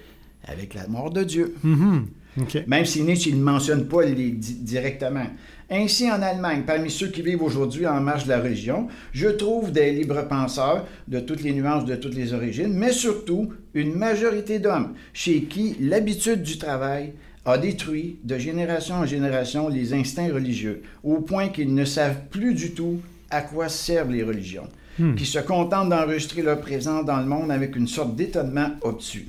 avec la mort de Dieu. Mhm. OK. Même si Nietzsche ne mentionne pas les di- directement. Ainsi, en Allemagne, parmi ceux qui vivent aujourd'hui en marge de la religion, je trouve des libres penseurs de toutes les nuances, de toutes les origines, mais surtout une majorité d'hommes chez qui l'habitude du travail a détruit de génération en génération les instincts religieux, au point qu'ils ne savent plus du tout à quoi servent les religions, Hmm. qui se contentent d'enregistrer leur présence dans le monde avec une sorte d'étonnement obtus.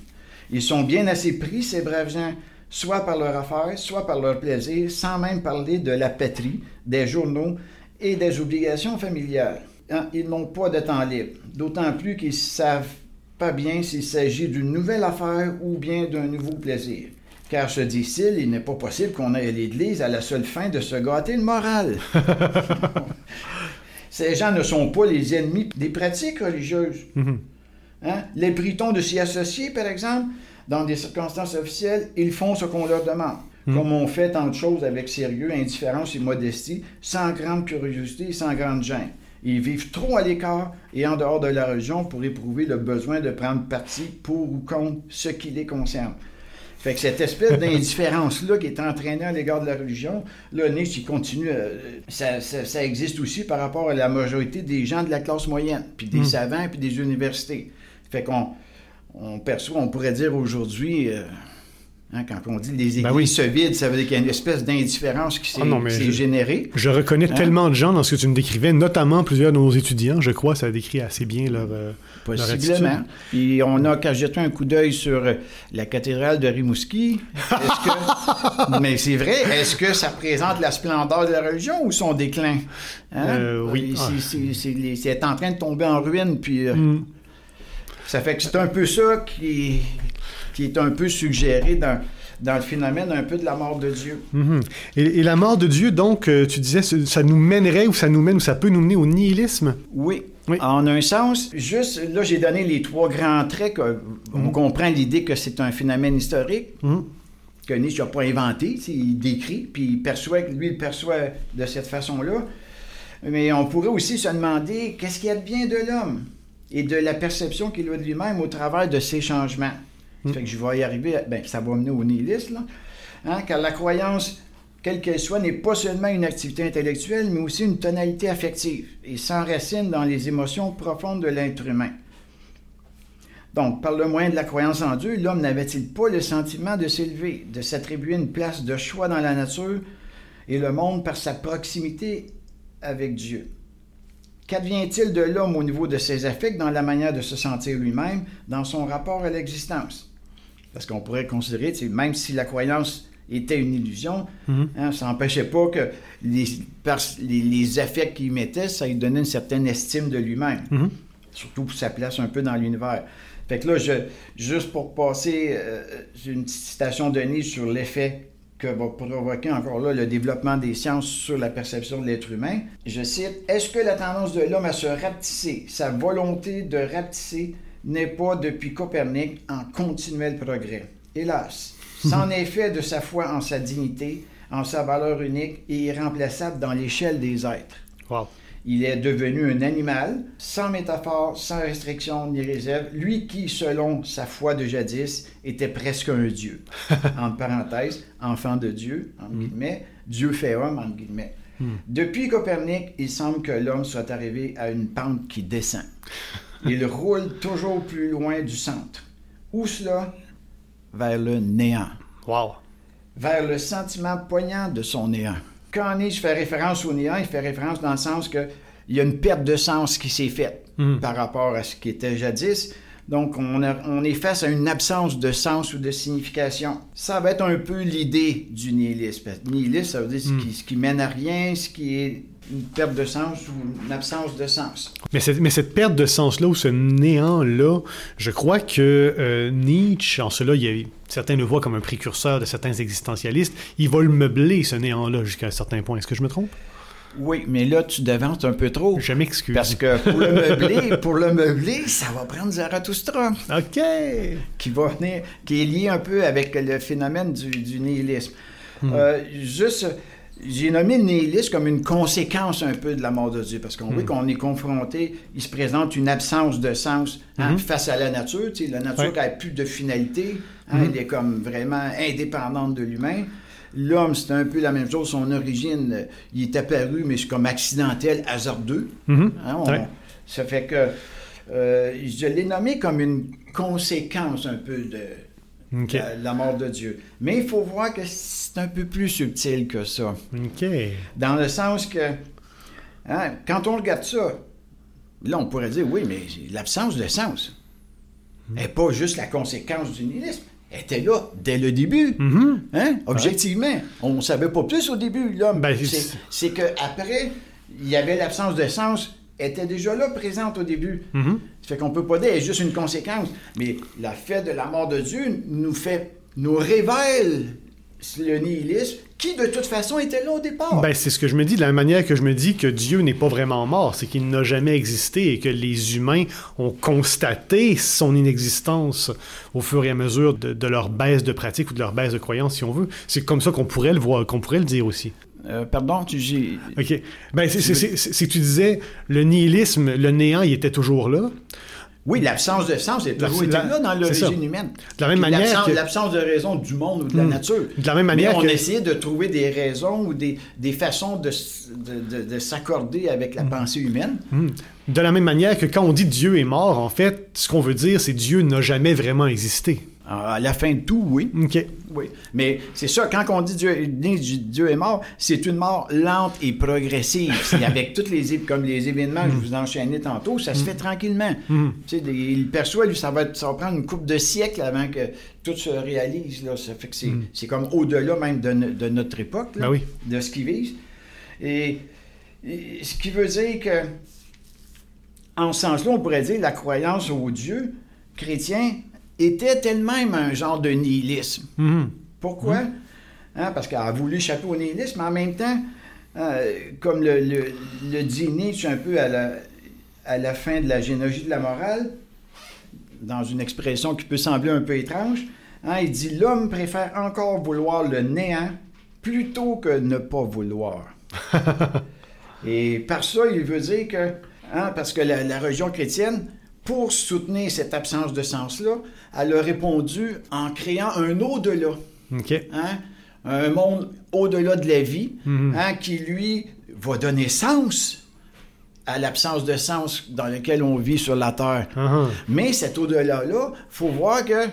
Ils sont bien assez pris, ces braves gens, soit par leur affaire, soit par leur plaisir, sans même parler de la patrie, des journaux et des obligations familiales. Hein, Ils n'ont pas de temps libre, d'autant plus qu'ils savent pas bien s'il s'agit d'une nouvelle affaire ou bien d'un nouveau plaisir. Car se dit-il, il n'est pas possible qu'on aille à l'Église à la seule fin de se gâter le moral. *laughs* Ces gens ne sont pas les ennemis des pratiques religieuses. Mhm. Hein? Les Britons de s'y associer, par exemple, dans des circonstances officielles, ils font ce qu'on leur demande. Comme on fait tant de choses avec sérieux, indifférence et modestie, sans grande curiosité et sans grande gêne. Ils vivent trop à l'écart et en dehors de la religion pour éprouver le besoin de prendre parti pour ou contre ce qui les concerne. Fait que cette espèce d'indifférence-là qui est entraînée à l'égard de la religion, là, Nietzsche, il continue, euh, ça, ça- ça existe aussi par rapport à la majorité des gens de la classe moyenne, puis des Mm. savants, puis des universités. Fait qu'on on perçoit, on pourrait dire aujourd'hui, euh, hein, quand on dit les églises Ben oui. se vident, ça veut dire qu'il y a une espèce d'indifférence qui s'est Ah s'est générée. Je reconnais Hein? tellement de gens dans ce que tu me décrivais, notamment plusieurs de nos étudiants, je crois, ça décrit assez bien leur, euh, leur Possiblement. attitude. Puis on a qu'à jeter un coup d'œil sur euh, la cathédrale de Rimouski. Que... *laughs* Mais c'est vrai, est-ce que ça représente la splendeur de la religion ou son déclin? Hein? Euh, oui. C'est- Ah. En train de tomber en ruine, puis Mm. Ça fait que c'est un peu ça qui, qui est un peu suggéré dans, dans le phénomène un peu de la mort de Dieu. Mhm. Et, et la mort de Dieu, donc, euh, tu disais, ça nous mènerait ou ça nous mène ou ça peut nous mener au nihilisme? Oui. Oui. En un sens, juste là, j'ai donné les trois grands traits. que- On Mhm. comprend l'idée que c'est un phénomène historique. Mhm. que Nietzsche n'a pas inventé, il décrit, puis il perçoit, lui, il perçoit de cette façon-là. Mais on pourrait aussi se demander qu'est-ce qu'il y a de bien de l'homme? Et de la perception qu'il a de lui-même au travers de ces changements. Ça fait que je vais y arriver, ben, ça va mener au nihilisme, là. Hein, car la croyance, quelle qu'elle soit, n'est pas seulement une activité intellectuelle, mais aussi une tonalité affective et s'enracine dans les émotions profondes de l'être humain. Donc, par le moyen de la croyance en Dieu, l'homme n'avait-il pas le sentiment de s'élever, de s'attribuer une place de choix dans la nature et le monde par sa proximité avec Dieu? Qu'advient-il de l'homme au niveau de ses affects, dans la manière de se sentir lui-même, dans son rapport à l'existence? Parce qu'on pourrait considérer, même si la croyance était une illusion, Mhm. hein, ça n'empêchait pas que les, par- les, les affects qu'il mettait, ça lui donnait une certaine estime de lui-même Mhm. surtout pour sa place un peu dans l'univers. Fait que là, je, juste pour passer euh, une petite citation de Nietzsche sur l'effet que va provoquer encore là le développement des sciences sur la perception de l'être humain, je cite Est-ce que la tendance de l'homme à se rapetisser, sa volonté de rapetisser, n'est pas depuis Copernic en continuel progrès Hélas, c'en est fait de sa foi en sa dignité, en sa valeur unique et irremplaçable dans l'échelle des êtres. Wow. Il est devenu un animal, sans métaphore, sans restriction ni réserve, lui qui, selon sa foi de jadis, était presque un dieu. *laughs* entre parenthèses, enfant de Dieu, entre guillemets, Dieu fait homme, entre guillemets. Depuis Copernic, il semble que l'homme soit arrivé à une pente qui descend. *laughs* Il roule toujours plus loin du centre. Où cela? Vers le néant Wow. vers le sentiment poignant de son néant. Quand Nietzsche fait référence au néant, il fait référence dans le sens que il y a une perte de sens qui s'est faite Mhm. par rapport à ce qui était jadis. Donc, on, a- on est face à une absence de sens ou de signification. Ça va être un peu l'idée du nihilisme. Nihilisme, ça veut dire ce, Mhm. qui, ce qui mène à rien, ce qui est une perte de sens ou une absence de sens. Mais, cette- mais cette perte de sens-là, ou ce néant-là, je crois que euh, Nietzsche, en cela, il y a, certains le voient comme un précurseur de certains existentialistes, il va le meubler, ce néant-là, jusqu'à un certain point. Est-ce que je me trompe? Oui, mais là, tu devances un peu trop. Je m'excuse. Parce que pour le meubler, *laughs* pour le meubler, ça va prendre Zarathustra. OK! qui va venir, qui est lié un peu avec le phénomène du, du nihilisme. Hmm. Euh, juste, j'ai nommé le nihilisme comme une conséquence un peu de la mort de Dieu, parce qu'on Hmm. voit qu'on est confronté, il se présente une absence de sens hein, Mhm. face à la nature. Tu sais, la nature Ouais. n'a plus de finalité, hein, Mhm. elle est comme vraiment indépendante de l'humain. L'homme, c'est un peu la même chose. Son origine, euh, il est apparu, mais c'est comme accidentel, hasardeux. Hein, on-. Ça fait que euh, je l'ai nommé comme une conséquence un peu de La, la mort de Dieu. Mais il faut voir que c'est un peu plus subtil que ça. Dans le sens que, hein, quand on regarde ça, là, on pourrait dire, oui, mais l'absence de sens n'est pas juste la conséquence du nihilisme. Elle était là dès le début. Mhm. Hein? Objectivement, on ne savait pas plus au début, l'homme. Ben, c'est, qu'après, il y avait l'absence de sens était déjà là, présente au début. Mhm. Ça fait qu'on peut pas dire est juste une conséquence. Mais la fait de la mort de Dieu nous fait, nous révèle le nihilisme qui, de toute façon, était là au départ. Ben, c'est ce que je me dis, de la manière que je me dis que Dieu n'est pas vraiment mort, c'est qu'il n'a jamais existé et que les humains ont constaté son inexistence au fur et à mesure de, de leur baisse de pratique ou de leur baisse de croyance, si on veut. C'est comme ça qu'on pourrait le voir, qu'on pourrait le dire aussi. Euh, pardon, tu j'ai. OK. Ben, c'est, tu disais, le nihilisme, le néant, il était toujours là. Oui, l'absence de sens est toujours La- été là dans l'origine humaine. De la même Puis manière l'absence, que- l'absence de raison du monde ou de la Hmm. nature. De la même manière Mais on que- essayait de trouver des raisons ou des, des façons de, de, de- de s'accorder avec Hmm. la pensée humaine. De la même manière que quand on dit Dieu est mort, en fait, ce qu'on veut dire, c'est Dieu n'a jamais vraiment existé. À la fin de tout, oui. OK. Oui. Mais c'est ça, quand on dit Dieu, Dieu est mort, c'est une mort lente et progressive. C'est *laughs* avec toutes les, comme les événements que je vous enchaînais tantôt, ça se fait tranquillement. Des- il perçoit, lui, ça va, être- ça va prendre une couple de siècles avant que tout se réalise. Là. Ça fait que c'est, c'est comme au-delà même de, no- de notre époque, là, Ben oui. de ce qu'ils vivent. Et, et ce qui veut dire que, en ce sens-là, on pourrait dire la croyance au Dieu chrétien était elle-même un genre de nihilisme. Mhm. Pourquoi? Hein, parce qu'elle a voulu échapper au nihilisme, mais en même temps, euh, comme le, le, le dit Nietzsche un peu à la, à la fin de la généalogie de la morale, dans une expression qui peut sembler un peu étrange, hein, il dit L'homme préfère encore vouloir le néant plutôt que ne pas vouloir. *laughs* Et par ça, il veut dire que, hein, parce que la, la religion chrétienne, pour soutenir cette absence de sens-là, elle a répondu en créant un au-delà, hein, un monde au-delà de la vie, Mhm. hein, qui, lui, va donner sens à l'absence de sens dans lequel on vit sur la Terre. Ah, Mais cet au-delà-là, faut voir que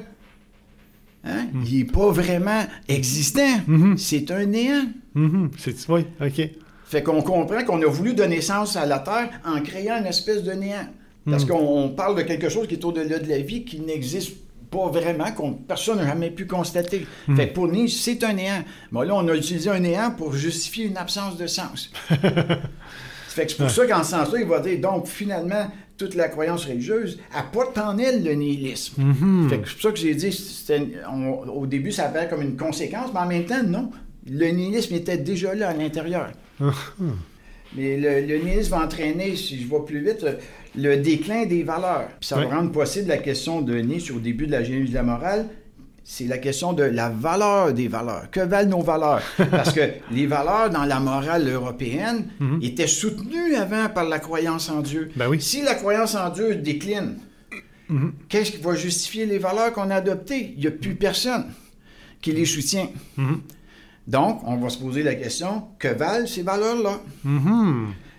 hein, il n'est pas vraiment existant. Mhm. C'est un néant. mhm. C'est, oui, OK. Fait qu'on comprend qu'on a voulu donner sens à la Terre en créant une espèce de néant. Parce Hmm. qu'on on parle de quelque chose qui est au-delà de la vie, qui n'existe pas vraiment, qu'on personne n'a jamais pu constater. Hmm. Fait que pour Nietzsche, c'est un néant. Bon, là, on a utilisé un néant pour justifier une absence de sens. *laughs* fait que c'est pour ça qu'en ce sens-là, il va dire, donc, finalement, toute la croyance religieuse apporte en elle le nihilisme. Mhm. Fait que c'est pour ça que j'ai dit, on- au début, ça apparaît comme une conséquence, mais en même temps, non. Le nihilisme était déjà là à l'intérieur. *laughs* Mais le, le nihilisme va entraîner, si je vais plus vite, le, déclin des valeurs. Puis ça va rendre possible la question de Nietzsche au début de la généalogie de la morale. C'est la question de la valeur des valeurs. Que valent nos valeurs? *laughs* Parce que les valeurs dans la morale européenne étaient soutenues avant par la croyance en Dieu. Ben oui. Si la croyance en Dieu décline, qu'est-ce qui va justifier les valeurs qu'on a adoptées? Il n'y a plus personne qui les soutient. Mhm. Donc, on va se poser la question, que valent ces valeurs-là?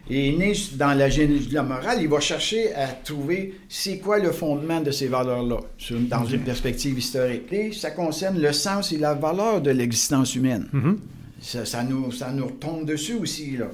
Et Nietzsche, dans la généalogie de la morale, il va chercher à trouver c'est quoi le fondement de ces valeurs-là, dans une perspective historique. Et ça concerne le sens et la valeur de l'existence humaine. Mhm. Ça, ça nous, ça nous retombe dessus aussi, là.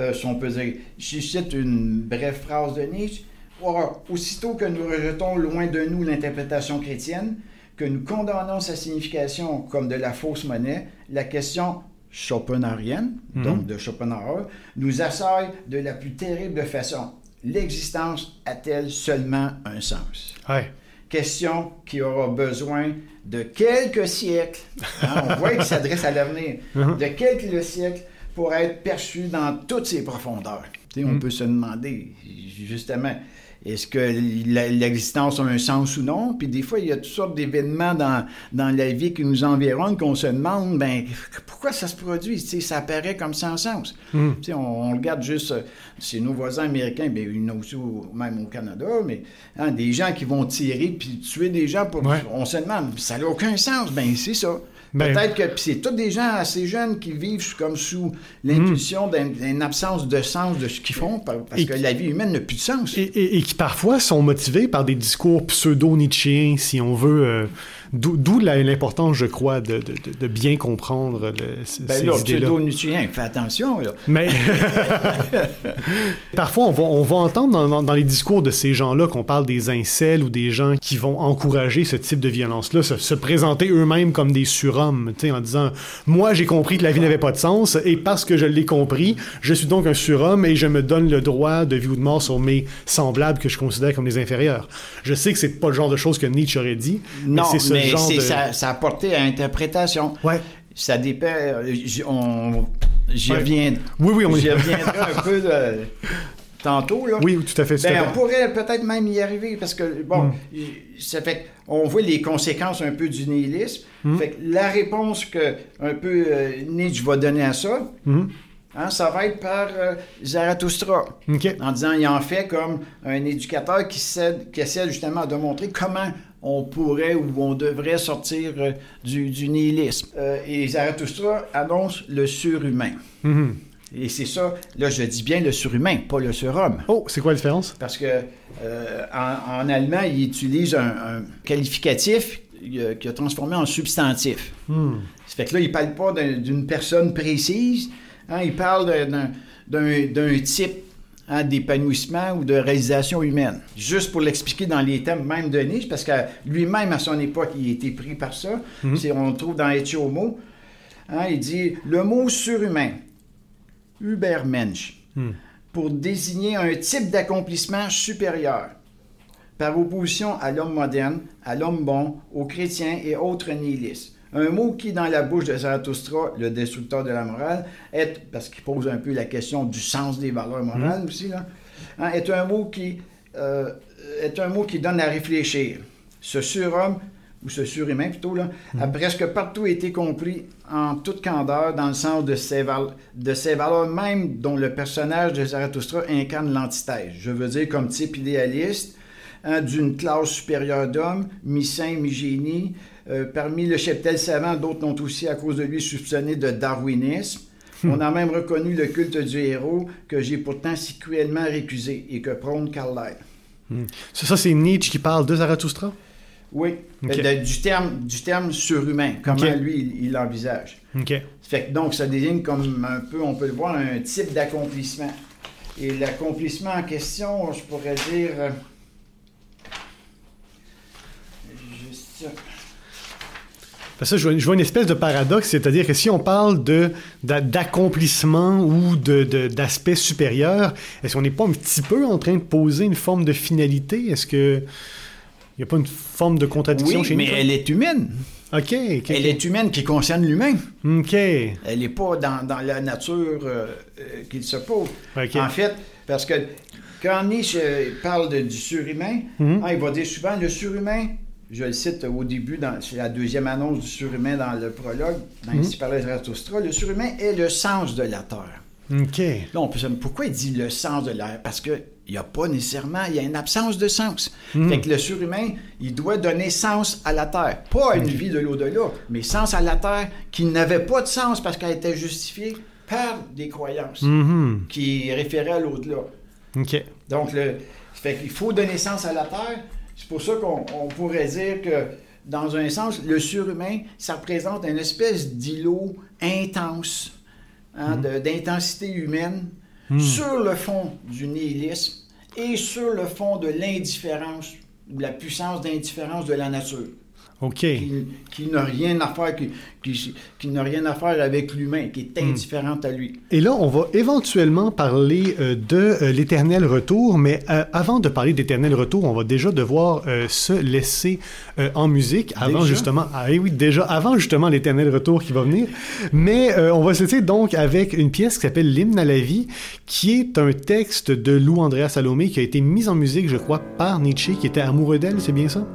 Euh, si on peut dire. Je cite une brève phrase de Nietzsche. Or, aussitôt que nous rejetons loin de nous l'interprétation chrétienne, que nous condamnons sa signification comme de la fausse monnaie, la question schopenhauerienne, donc de Schopenhauer, nous assaille de la plus terrible façon. L'existence a-t-elle seulement un sens? Ouais. Question qui aura besoin de quelques siècles. Hein, on voit qu'il s'adresse à l'avenir. *laughs* De quelques siècles pour être perçu dans toutes ses profondeurs. On peut se demander, justement, est-ce que l'existence a un sens ou non? Puis des fois, il y a toutes sortes d'événements dans, dans la vie qui nous environnent qu'on se demande, ben, pourquoi ça se produit? Ça apparaît comme sans sens. Sais, on, on regarde juste euh, chez nos voisins américains, bien, aussi au- même au Canada, mais hein, des gens qui vont tirer puis tuer des gens, pour, Ouais. on se demande, ça n'a aucun sens. Ben, c'est ça. Ben- Peut-être que c'est tous des gens assez jeunes qui vivent comme sous l'impulsion d'un- d'une absence de sens de ce qu'ils font par- parce Et que qui- la vie humaine n'a plus de sens. Et, et- et qui parfois sont motivés par des discours pseudo-nietzschéens, si on veut. euh, D'où l'importance, je crois, de, de- de- de bien comprendre le- c- Ben ces là, idées-là. fais attention, là. Mais *laughs* parfois, on va, on va entendre dans, dans- dans les discours de ces gens-là qu'on parle des incels ou des gens qui vont encourager ce type de violence-là, se, se présenter eux-mêmes comme des surhommes, en disant Moi, j'ai compris que la vie n'avait pas de sens, et parce que je l'ai compris, je suis donc un surhomme et je me donne le droit de vie ou de mort sur mes semblables que je considère comme des inférieurs. Je sais que c'est pas le genre de choses que Nietzsche aurait dit, Non, mais c'est ce mais genre c'est de. ça, ça a porté à interprétation. Ouais. Ça dépend. on- J'y Ouais. reviens. Oui, oui, on J'y est. *laughs* reviendrai un peu de- tantôt, là. Oui, tout à fait. tout à Ben, fait. on pourrait peut-être même y arriver parce que, bon, ça fait on voit les conséquences un peu du nihilisme. Fait que la réponse que un peu euh, Nietzsche va donner à ça, Mhm. hein, ça va être par euh, Zarathustra. En disant, il en fait comme un éducateur qui, qui essaie justement de montrer comment on pourrait ou on devrait sortir euh, du, du nihilisme. Euh, et Zarathustra annonce le surhumain. Mhm. Et c'est ça, là je dis bien le surhumain, pas le surhomme. Oh, c'est quoi la différence? Parce que euh, en, en allemand, il utilise un, un qualificatif euh, qu'il a transformé en substantif. Hmm. Ça fait que là, il parle pas d'un- d'une personne précise, hein, il parle d'un type hein, d'épanouissement ou de réalisation humaine. Juste pour l'expliquer dans les thèmes même de Nietzsche, parce que lui-même, à son époque, il été pris par ça. C'est- On le trouve dans Ecce Homo. Hein, il dit le mot surhumain, Übermensch, Hmm. pour désigner un type d'accomplissement supérieur, par opposition à l'homme moderne, à l'homme bon, aux chrétiens et autres nihilistes. Un mot qui, dans la bouche de Zarathustra, le destructeur de la morale, est, parce qu'il pose un peu la question du sens des valeurs morales aussi, là, hein, est, un mot qui, euh, est un mot qui donne à réfléchir. Ce surhomme, ou ce surhumain plutôt, là, a presque partout été compris en toute candeur dans le sens de ses valeurs même dont le personnage de Zarathustra incarne l'antithèse. Je veux dire comme type idéaliste, hein, d'une classe supérieure d'hommes, mi-saint, mi-génie. Euh, parmi le cheptel savant, d'autres l'ont aussi, à cause de lui, soupçonné de darwinisme. On a même reconnu le culte du héros que j'ai pourtant si cruellement récusé et que prône Carlyle. Ça, ça, c'est Nietzsche qui parle de Zarathustra? Oui, euh, de- du, terme, du terme surhumain, comment lui il l'envisage. OK. Fait que donc, ça désigne comme un peu, on peut le voir, un type d'accomplissement. Et l'accomplissement en question, je pourrais dire. euh, juste ça. Parce que je vois, je vois une espèce de paradoxe, c'est-à-dire que si on parle de, d'a- d'accomplissement ou de, d'aspect supérieur, est-ce qu'on n'est pas un petit peu en train de poser une forme de finalité? Est-ce que il n'y a pas une forme de contradiction Oui, chez mais nous? elle est humaine. OK. Elle est humaine qui concerne l'humain. OK. Elle n'est pas dans, dans la nature euh, euh, qu'il se pose. OK. En fait, parce que quand Nietzsche parle de- du surhumain, Mhm. hein, il va dire souvent le surhumain, je le cite au début, dans, c'est la deuxième annonce du surhumain dans le prologue, dans. Ici parlait Zarathustra, le surhumain est le sens de la terre. OK. Là, on peut se demander pourquoi il dit le sens de l'air? Parce qu'il n'y a pas nécessairement, il y a une absence de sens. Mhm. Fait que le surhumain, il doit donner sens à la terre. Pas à une vie de l'au-delà, mais sens à la terre qui n'avait pas de sens parce qu'elle était justifiée par des croyances Mhm. qui référaient à l'au-delà. OK. Donc, le, fait qu'il faut donner sens à la Terre. C'est pour ça qu'on on pourrait dire que, dans un sens, le surhumain, ça représente une espèce d'îlot intense, hein, de- d'intensité humaine, sur le fond du nihilisme et sur le fond de l'indifférence, ou la puissance d'indifférence de la nature, OK. qui, qui n'a rien à faire, qui, qui- qui n'a rien à faire avec l'humain, qui est indifférente à lui. Et là, on va éventuellement parler euh, de euh, l'éternel retour, mais euh, avant de parler d'éternel retour, on va déjà devoir se laisser en musique avant Déjà? justement, ah eh oui, déjà avant justement l'éternel retour qui va venir. Mais on va se laisser donc avec une pièce qui s'appelle l'hymne à la vie, qui est un texte de Lou Andrea Salomé qui a été mis en musique, je crois, par Nietzsche, qui était amoureux d'elle, c'est bien ça?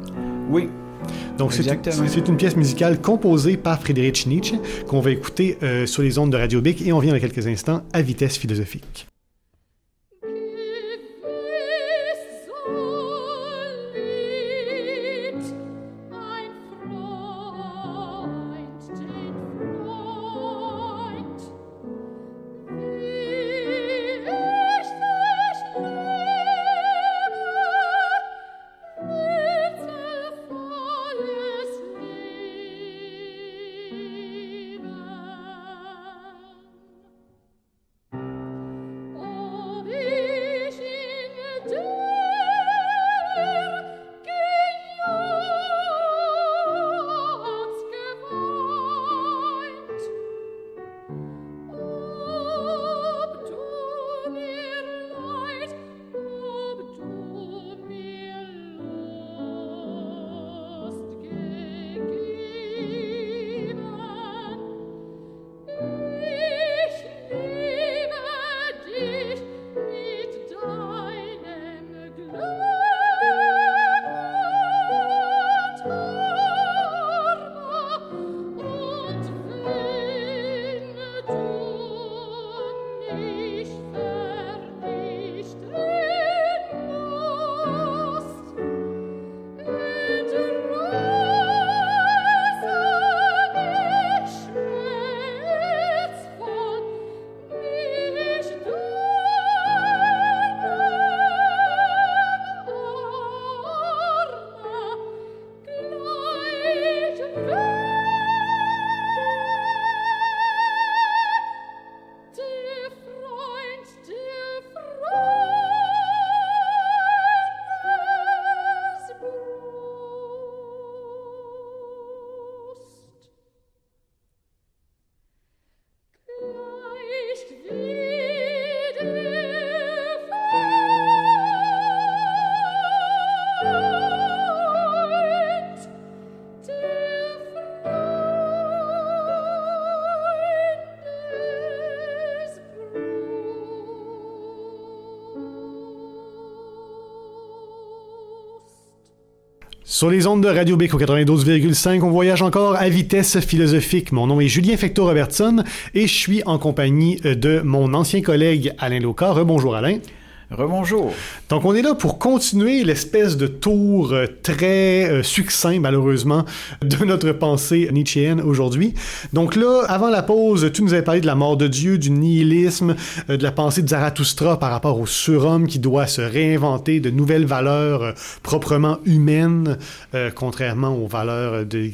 Oui, Donc, c'est une pièce musicale composée par Friedrich Nietzsche qu'on va écouter euh, sur les ondes de Radio Bic et on vient dans quelques instants à vitesse philosophique. Sur les ondes de Radio Bic au 92,5, on voyage encore à vitesse philosophique. Mon nom est Julien Fecto-Robertson et je suis en compagnie de mon ancien collègue Alain Locard. Bonjour Alain. Rebonjour. Donc on est là pour continuer l'espèce de tour euh, très euh, succinct, malheureusement, de notre pensée nietzschéenne aujourd'hui. Donc là, avant la pause, tu nous avais parlé de la mort de Dieu, du nihilisme, euh, de la pensée de Zarathustra par rapport au surhomme qui doit se réinventer de nouvelles valeurs proprement humaines, contrairement aux valeurs de-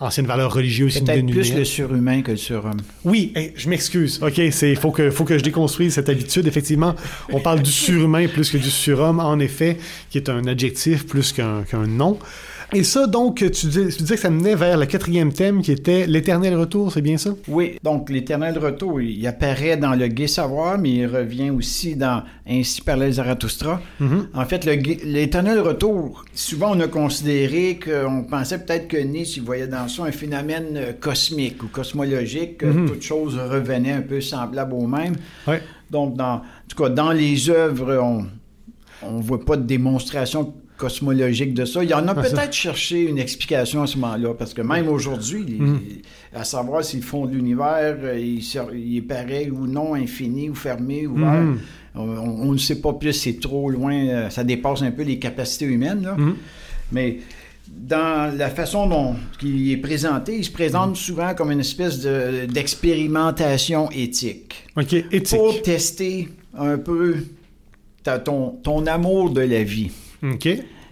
anciennes valeurs religieuses Peut-être plus le surhumain que le surhomme. Oui, hey, je m'excuse. OK, c'est faut que faut que je déconstruise cette habitude. Effectivement, on parle du surhumain plus que du surhomme, en effet, qui est un adjectif plus qu'un qu'un nom. Et ça, donc, tu dis- tu disais que ça menait vers le quatrième thème qui était l'éternel retour, c'est bien ça? Oui, donc l'éternel retour, il apparaît dans le gai savoir, mais il revient aussi dans Ainsi parlait Zarathustra. En fait, l'éternel retour, souvent on a considéré qu'on pensait peut-être que Nietzsche il voyait dans ça un phénomène euh, cosmique ou cosmologique, que toute chose revenait un peu semblable au même. Ouais. Donc, dans, en tout cas, dans les œuvres, on on voit pas de démonstration cosmologique de ça. Il y en a Ah, peut-être cherché une explication à ce moment-là, parce que même aujourd'hui, Mhm. à savoir si le fond de l'univers, euh, il, est pareil ou non, infini ou fermé, ouvert, Mhm. on- on ne sait pas plus, c'est trop loin, euh, ça dépasse un peu les capacités humaines. là. Mhm. Mais dans la façon dont il est présenté, il se présente souvent comme une espèce de- d'expérimentation éthique OK, éthique. pour tester un peu ta- ton, ton amour de la vie.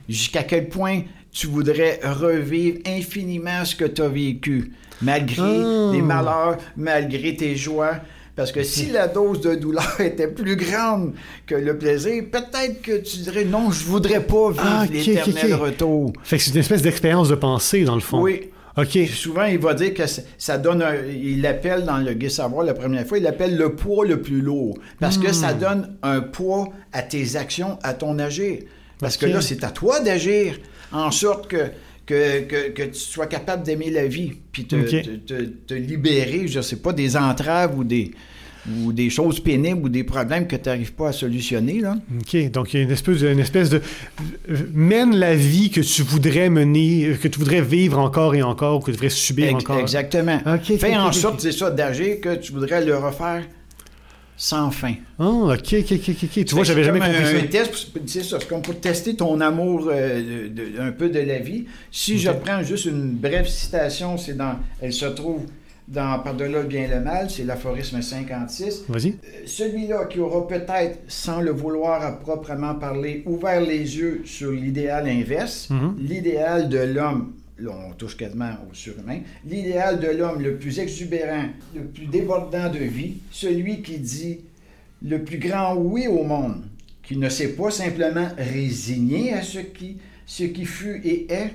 Jusqu'à quel point tu voudrais revivre infiniment ce que tu as vécu, malgré Ah. tes malheurs, malgré tes joies? Parce que si la dose de douleur *laughs* était plus grande que le plaisir, peut-être que tu dirais non, je voudrais pas vivre Ah, ok, l'éternel retour. Fait que c'est une espèce d'expérience de pensée, dans le fond. Oui. OK. Souvent, il va dire que ça, donne un, il l'appelle dans le Gai Savoir la première fois, il l'appelle le poids le plus lourd. Parce que Hmm. ça donne un poids à tes actions, à ton agir. Parce que là, c'est à toi d'agir en sorte que, que, que, que tu sois capable d'aimer la vie, puis te, te, te- te libérer, je sais pas, des entraves ou des, ou des choses pénibles ou des problèmes que tu n'arrives pas à solutionner. Là. OK. Donc, il y a une espèce de, une espèce de. Mène la vie que tu voudrais mener, que tu voudrais vivre encore et encore, que tu voudrais subir Ex- encore. Exactement. Fais en sorte, c'est ça, d'agir que tu voudrais le refaire sans fin. Ah, OK, OK, OK, OK. ok. Tu vois, j'avais jamais compris un, ça. un test, pour- c'est ça, c'est comme pour tester ton amour euh, de- de- un peu de la vie. Si je prends juste une brève citation, c'est dans, elle se trouve dans Par-delà le bien et le mal, c'est l'aphorisme 56. Vas-y. Euh, Celui-là qui aura peut-être, sans le vouloir à proprement parler, ouvert les yeux sur l'idéal inverse, Mhm. l'idéal de l'homme, là on touche quasiment au surhumain, l'idéal de l'homme le plus exubérant, le plus débordant de vie, celui qui dit le plus grand oui au monde, qui ne s'est pas simplement résigné à ce qui, ce qui fut et est,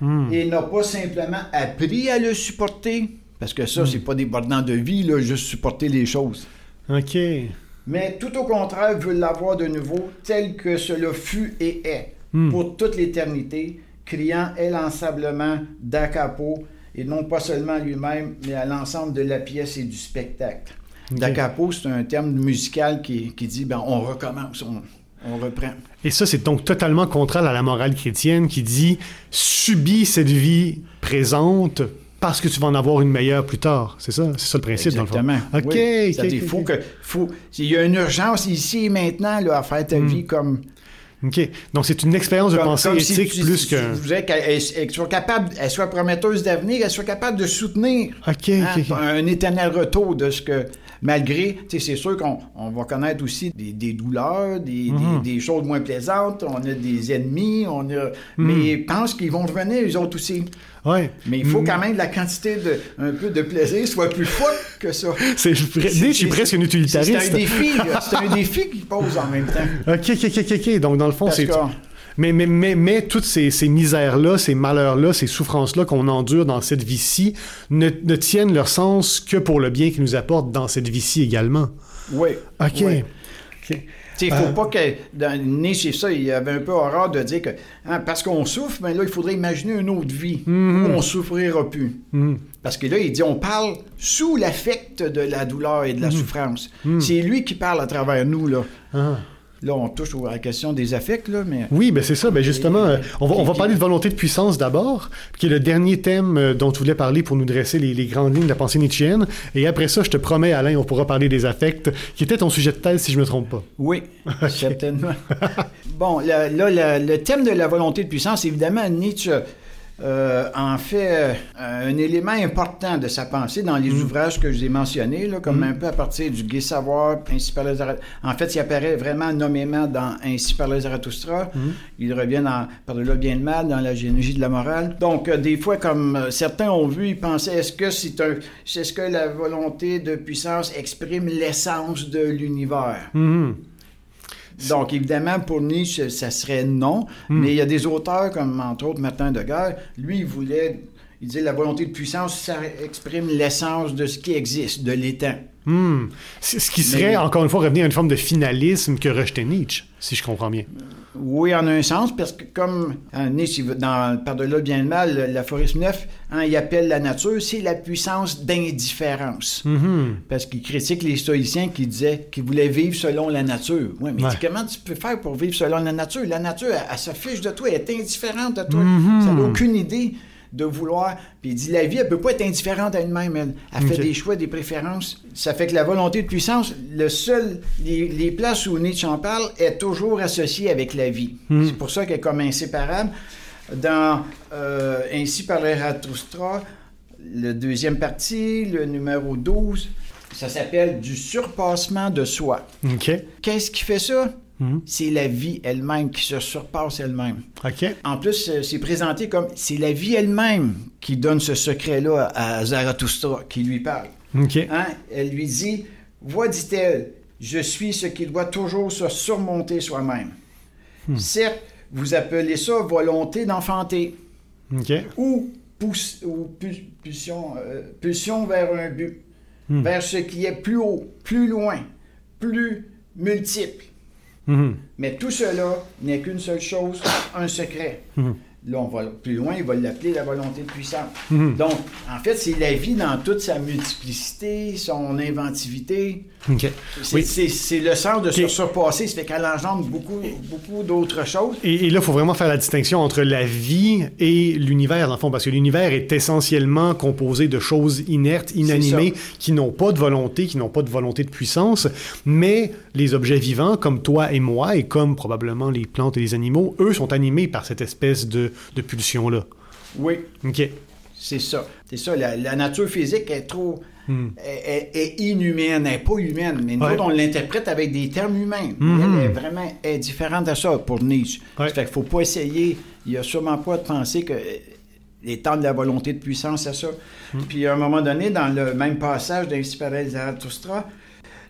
Hmm. et n'a pas simplement appris à le supporter, parce que ça, c'est pas débordant de vie, là, juste supporter les choses. OK. Mais tout au contraire, veut l'avoir de nouveau tel que cela fut et est, Hmm. pour toute l'éternité, criant élansablement da capo, et non pas seulement à lui-même, mais à l'ensemble de la pièce et du spectacle. Ok. Da capo, c'est un terme musical qui, qui dit, ben, on recommence, on, on reprend. Et ça, c'est donc totalement contraire à la morale chrétienne qui dit subis cette vie présente parce que tu vas en avoir une meilleure plus tard. C'est ça? C'est ça le principe, Exactement. dans le fond. OK. Oui. ok, C'est-à-dire, ok, faut que, faut, il y a une urgence ici et maintenant là, à faire ta Hmm. vie comme, OK. Donc, c'est une expérience de comme, pensée comme si éthique tu- plus que... Je voudrais qu'elle elle- elle soit capable, elle soit prometteuse d'avenir, elle soit capable de soutenir hein, un éternel retour de ce que, malgré, tu sais, c'est sûr qu'on on va connaître aussi des, des douleurs, des, Mhm. des- des choses moins plaisantes, on a des ennemis, on a, Hmm. mais pense qu'ils vont revenir, eux autres aussi. Ouais. Mais il faut Mm. quand même que la quantité de, un peu de plaisir soit plus forte que ça. *laughs* C'est, je C'est- suis c'est- presque un C'est utilitariste. un défi, c'est un défi qu'il pose en même temps. *laughs* OK, OK, OK, OK. Donc, dans le fond, c'est... Mais, mais, mais, mais toutes ces, ces misères-là, ces malheurs-là, ces souffrances-là qu'on endure dans cette vie-ci ne, ne tiennent leur sens que pour le bien qu'ils nous apportent dans cette vie-ci également. Oui. OK. Oui. OK. Il ne faut Euh. pas que, dans Nietzsche, ça, il y avait un peu horreur de dire que hein, parce qu'on souffre, mais là, il faudrait imaginer une autre vie Mhm. où on souffrira plus. Mhm. Parce que là, il dit on parle sous l'affect de la douleur et de la Mhm. souffrance. C'est lui qui parle à travers nous, là. Ah. Là, on touche à la question des affects, là, mais... Oui, ben c'est ça. Ben justement, on va, on va parler de volonté de puissance d'abord, qui est le dernier thème euh, dont tu voulais parler pour nous dresser les, les grandes lignes de la pensée nietzschéenne. Et après ça, je te promets, Alain, on pourra parler des affects, qui était ton sujet de thèse, si je me trompe pas. Oui, *laughs* certainement. bon, là, là, le thème de la volonté de puissance, évidemment, Nietzsche euh, en fait euh, un élément important de sa pensée dans les Mm. ouvrages que je vous ai mentionnés, là, comme un peu à partir du Gai Savoir, Ainsi par le Zarathustra. En fait, il apparaît vraiment nommément dans Ainsi par le Zarathustra. Mm. Il revient dans Par-delà le bien et le mal, dans la généalogie de la morale. Donc, euh, des fois, comme euh, certains ont vu, ils pensaient est-ce que c'est un. Est-ce que la volonté de puissance exprime l'essence de l'univers? Donc, évidemment, pour Nietzsche, ça serait non. Hmm. Mais il y a des auteurs, comme entre autres Martin de Guerre, lui, il voulait. Il disait la volonté de puissance, ça exprime l'essence de ce qui existe, de l'étant. Hmm. C'est- Ce qui serait, Mais- encore une fois, revenir à une forme de finalisme que rejetait Nietzsche, si je comprends bien. Oui, en un sens, parce que comme hein, il veut- dans Par-delà le bien et le mal, l'aphorisme 9, hein, il appelle la nature, c'est la puissance d'indifférence. Mhm. Parce qu'il critique les stoïciens qui disaient qu'ils voulaient vivre selon la nature. Oui, mais Ouais. comment tu peux faire pour vivre selon la nature? La nature, elle, elle se fiche de toi, elle est indifférente de toi. Ça n'a aucune idée de vouloir. Puis il dit, la vie, elle peut pas être indifférente à elle-même. Elle, elle fait Ok. des choix, des préférences. Ça fait que la volonté de puissance, le seul, les, les places où Nietzsche en parle, est toujours associée avec la vie. Mhm. C'est pour ça qu'elle est comme inséparable. Dans euh, Ainsi par le Zarathustra, le deuxième partie, le numéro 12, ça s'appelle du surpassement de soi. OK. Qu'est-ce qui fait ça? Mhm. C'est la vie elle-même qui se surpasse elle-même. OK. En plus, euh, c'est présenté comme c'est la vie elle-même qui donne ce secret-là à Zarathustra, qui lui parle. OK. Hein? Elle lui dit Vois, dit-elle, je suis ce qui doit toujours se surmonter soi-même. Certes, vous appelez ça volonté d'enfanter ou, pousse, ou pu- pulsion, euh, pulsion vers un but, Hmm. vers ce qui est plus haut, plus loin, plus multiple. Mhm. Mais tout cela n'est qu'une seule chose, un secret. Mhm. Là, on va plus loin, il va l'appeler la volonté de puissance. Mhm. Donc, en fait, c'est la vie dans toute sa multiplicité, son inventivité. OK. C'est Oui. le sens de Ok. se surpasser, ça fait qu'elle engendre beaucoup, beaucoup d'autres choses. Et, et là, il faut vraiment faire la distinction entre la vie et l'univers, dans le fond, parce que l'univers est essentiellement composé de choses inertes, inanimées, qui n'ont pas de volonté, qui n'ont pas de volonté de puissance, mais les objets vivants, comme toi et moi, et comme probablement les plantes et les animaux, eux sont animés par cette espèce de, de pulsion-là. Oui, OK. c'est ça. C'est ça, la, la nature physique est trop... Hmm. est, est- est inhumaine, elle n'est pas humaine, mais nous Ouais. autres, on l'interprète avec des termes humains. Mhm. Elle est vraiment est différente à ça pour Nietzsche. Ouais. Fait qu'il faut pas essayer, il n'y a sûrement pas de penser que euh, les temps de la volonté de puissance, c'est ça. Hmm. Puis à un moment donné, dans le même passage d'Ainsi par Zarathustra,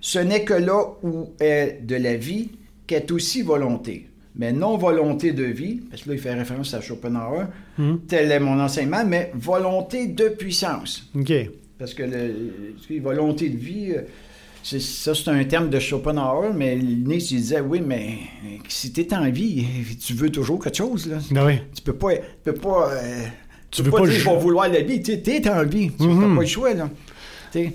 ce n'est que là où est de la vie qu'est aussi volonté. Mais non volonté de vie, parce que là, il fait référence à Schopenhauer, Mhm. tel est mon enseignement, mais volonté de puissance. OK. Parce que le, volonté de vie, euh, ça c'est un terme de Schopenhauer, mais Nietzsche il disait oui, mais euh, si tu es en vie, tu veux toujours quelque chose. Là. Ah oui. Tu peux pas. Tu peux pas. euh, Tu peux veux pas dire je vais vouloir la vie. Tu es en vie. Tu n'as Mhm. pas le choix. Là. Tu.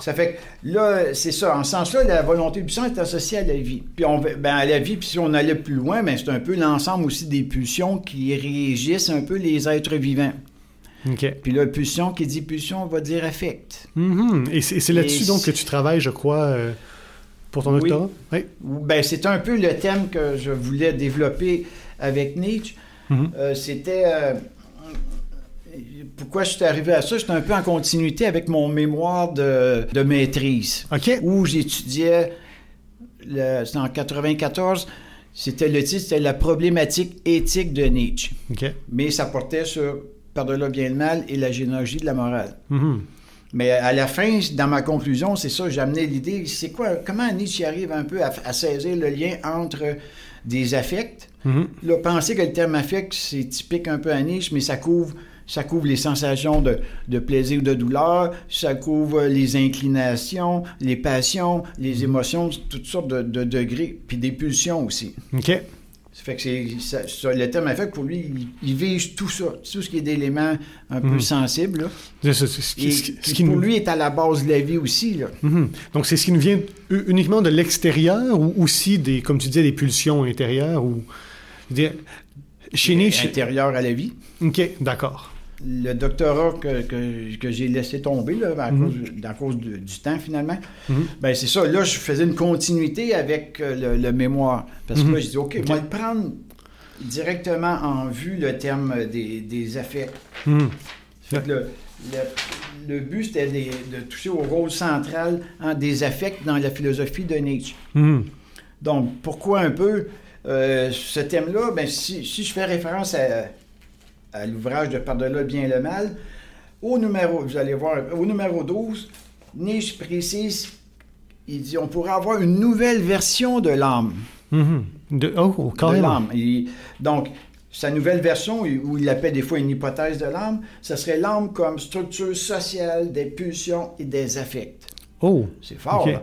Ça fait que là, c'est ça. En ce sens-là, la volonté de puissance est associée à la vie. Puis on, ben, à la vie, puis si on allait plus loin, ben, c'est un peu l'ensemble aussi des pulsions qui régissent un peu les êtres vivants. Puis là, pulsion qui dit pulsion va dire affect. Mhm. Et c'est là-dessus donc que tu travailles, je crois, euh, pour ton doctorat? Oui. Ben, c'est un peu le thème que je voulais développer avec Nietzsche. Mhm. Euh, C'était. euh, pourquoi je suis arrivé à ça? J'étais un peu en continuité avec mon mémoire de, de maîtrise, OK. où j'étudiais. C'était en 94. C'était le titre, c'était la problématique éthique de Nietzsche. OK. Mais ça portait sur par-delà bien le mal et la généalogie de la morale. Mhm. Mais à la fin, dans ma conclusion, c'est ça, j'amenais l'idée, c'est quoi, comment Nietzsche arrive un peu à, à saisir le lien entre des affects? Là, penser que le terme affect, c'est typique un peu à Nietzsche, mais ça couvre, ça couvre les sensations de, de plaisir ou de douleur, ça couvre les inclinations, les passions, les émotions, toutes sortes de, de degrés, puis des pulsions aussi. OK. Ça fait que c'est, ça- ça- le terme affect, pour lui, il, il vise tout ça, tout ce qui est d'éléments un peu sensibles, là, ce qui- et ce qui- qui, ce qui pour nous- lui est à la base de la vie aussi. Là. Mhm. Donc, c'est ce qui nous vient uniquement de l'extérieur ou aussi des, comme tu disais, des pulsions intérieures ou. je veux dire, Chez Nietzsche. À la vie. Ok, d'accord. Le doctorat que, que, que j'ai laissé tomber là, à, Mhm. cause, à cause du, du temps, finalement, Mhm. ben c'est ça. Là, je faisais une continuité avec euh, le, le mémoire. Parce que Mhm. là, j'ai dit, OK, Ok. on va le prendre directement en vue, le terme des, des affects. Mhm. Fait que le, le- le but, c'était de toucher au rôle central hein, des affects dans la philosophie de Nietzsche. Donc, pourquoi un peu euh, ce thème-là? Ben, si, si je fais référence à, à l'ouvrage de Par-delà le bien et le mal, au numéro, vous allez voir, au numéro 12, Nietzsche précise, il dit, on pourrait avoir une nouvelle version de l'âme. Mhm. De, oh, De l'âme. Donc, sa nouvelle version, où il appelle des fois une hypothèse de l'âme, ce serait l'âme comme structure sociale des pulsions et des affects. Oh, C'est fort, ok. là.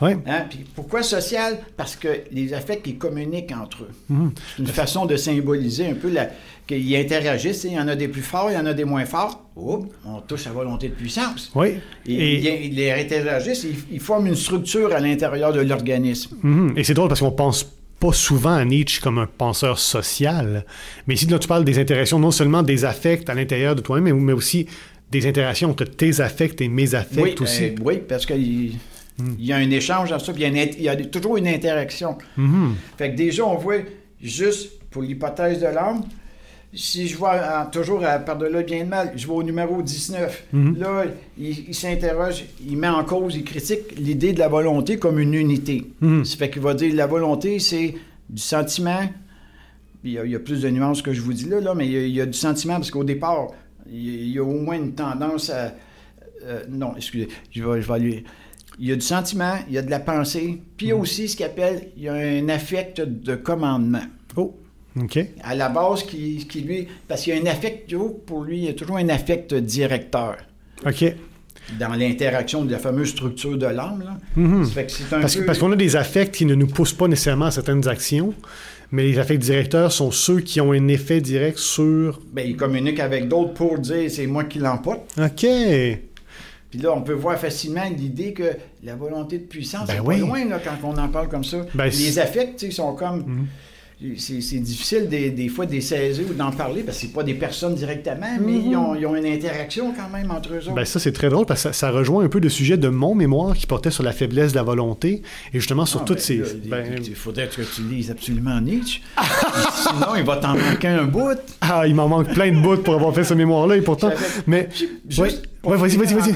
Hein? Puis pourquoi social? Parce que les affects, ils communiquent entre eux. Mhm. C'est une façon de symboliser un peu la... qu'ils interagissent. Il y en a des plus forts, il y en a des moins forts. Oups, on touche à volonté de puissance. Oui. Et, Et, ils, ils interagissent, ils, ils forment une structure à l'intérieur de l'organisme. Mhm. Et c'est drôle parce qu'on pense pas souvent à Nietzsche comme un penseur social. Mais ici, là, tu parles des interactions, non seulement des affects à l'intérieur de toi-même, mais, mais aussi des interactions entre tes affects et mes affects Oui, aussi. euh, oui, parce il y a un échange dans ça, puis il y a, une int- il y a toujours une interaction. Mhm. Fait que déjà, on voit juste pour l'hypothèse de l'âme, si je vois en- toujours à par-delà le bien et le mal, je vois au numéro 19. Mhm. Là, il, il s'interroge, il met en cause, il critique l'idée de la volonté comme une unité. Mhm. Ça fait qu'il va dire la volonté, c'est du sentiment. Il y, a, il y a plus de nuances que je vous dis là, là mais il y a, il y a du sentiment parce qu'au départ, il y a, il y a au moins une tendance à. euh, non, excusez, je vais, je vais aller. Il y a du sentiment, il y a de la pensée, puis il y a aussi ce qu'il appelle, il y a un affect de commandement. Oh, OK. À la base, qui, qui lui. Parce qu'il y a un affect, pour lui, il y a toujours un affect directeur OK. dans l'interaction de la fameuse structure de l'âme. c'est un Parce, peu- parce qu'on a des affects qui ne nous poussent pas nécessairement à certaines actions, mais les affects directeurs sont ceux qui ont un effet direct sur... Ben, il communique avec d'autres pour dire c'est moi qui l'emporte. OK. Puis là, on peut voir facilement l'idée que la volonté de puissance, Ben oui. pas loin là, quand on en parle comme ça. Ben, les affects, tu sais, sont comme. C'est c'est difficile des, des fois de saisir ou d'en parler parce que c'est pas des personnes directement, mais ils, ont, ils ont une interaction quand même entre eux autres. Ben ça, c'est très drôle parce que ça, ça rejoint un peu le sujet de mon mémoire qui portait sur la faiblesse de la volonté et justement sur Ah, toutes ben, ces... là, ben, Il faudrait que tu lises absolument Nietzsche. *laughs* Sinon, il va t'en manquer un bout. ah, il m'en manque plein de bouts pour avoir fait ce mémoire-là et pourtant... Mais... Juste Ouais, ouais, vas-y, vas-y, vas-y.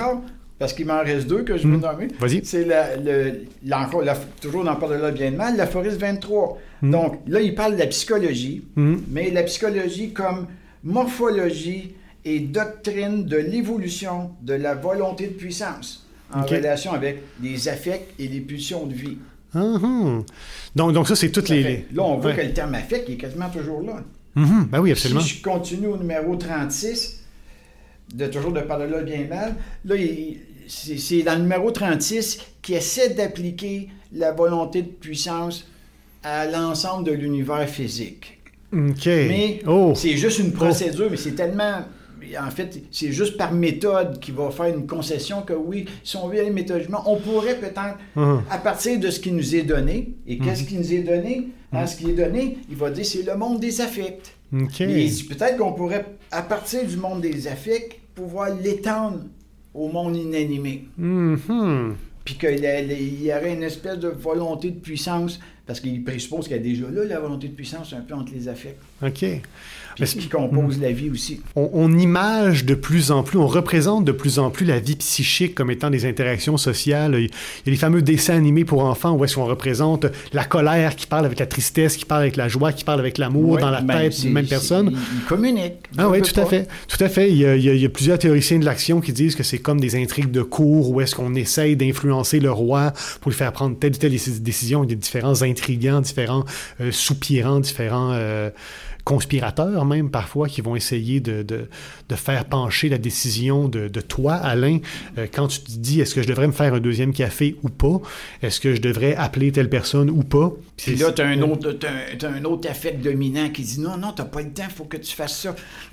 Parce qu'il m'en reste deux que je veux Mhm. nommer. Vas-y. C'est la, le, la- toujours dans Parle de là bien de mal, l'aphorisme 23. Mhm. Donc là, il parle de la psychologie, Mhm. mais la psychologie comme morphologie et doctrine de l'évolution de la volonté de puissance en relation avec les affects et les pulsions de vie. Hum. Donc, donc ça, c'est toutes Ça les... fait- Là, on voit Ouais. que le terme affect est quasiment toujours là. Mhm. Ben oui, absolument. Si je continue au numéro 36, de toujours de parler là bien mal, là, il- c'est dans le numéro 36 qui essaie d'appliquer la volonté de puissance à l'ensemble de l'univers physique. OK. Mais Oh! c'est juste une procédure, mais c'est tellement. En fait, c'est juste par méthode qu'il va faire une concession que oui, si on veut aller méthodiquement, on pourrait peut-être, Mhm. à partir de ce qui nous est donné, et qu'est-ce qui nous est donné? Hein, ce qui est donné, il va dire c'est le monde des affects. Peut-être qu'on pourrait, à partir du monde des affects, pouvoir l'étendre au monde inanimé. Mhm. Puis qu'il y aurait une espèce de volonté de puissance, parce qu'il présuppose qu'il y a déjà là la volonté de puissance un peu entre les affects, OK. puis qui compose la vie aussi. on, on image de plus en plus, on représente de plus en plus la vie psychique comme étant des interactions sociales. Il y a les fameux dessins animés pour enfants où est-ce qu'on représente la colère qui parle avec la tristesse, qui parle avec la joie, qui parle avec l'amour Ouais, dans la tête d'une même personne. Il, il communique. Ah oui, tout à fait. Tout à fait. Il y, a, il y a- il y a plusieurs théoriciens de l'action qui disent que c'est comme des intrigues de cour où est-ce qu'on essaye d'influencer le roi pour lui faire prendre telle ou telle déci- décision. Il y a différents intrigants, différents euh, soupirants, différents euh, conspirateurs même parfois qui vont essayer de, de, de faire pencher la décision de, de toi, Alain, euh, quand tu te dis est-ce que je devrais me faire un deuxième café ou pas, est-ce que je devrais appeler telle personne ou pas? Puis là, t'as un, autre, t'as un, autre affect dominant qui dit non, non, t'as pas le temps, faut que tu fasses ça. *laughs*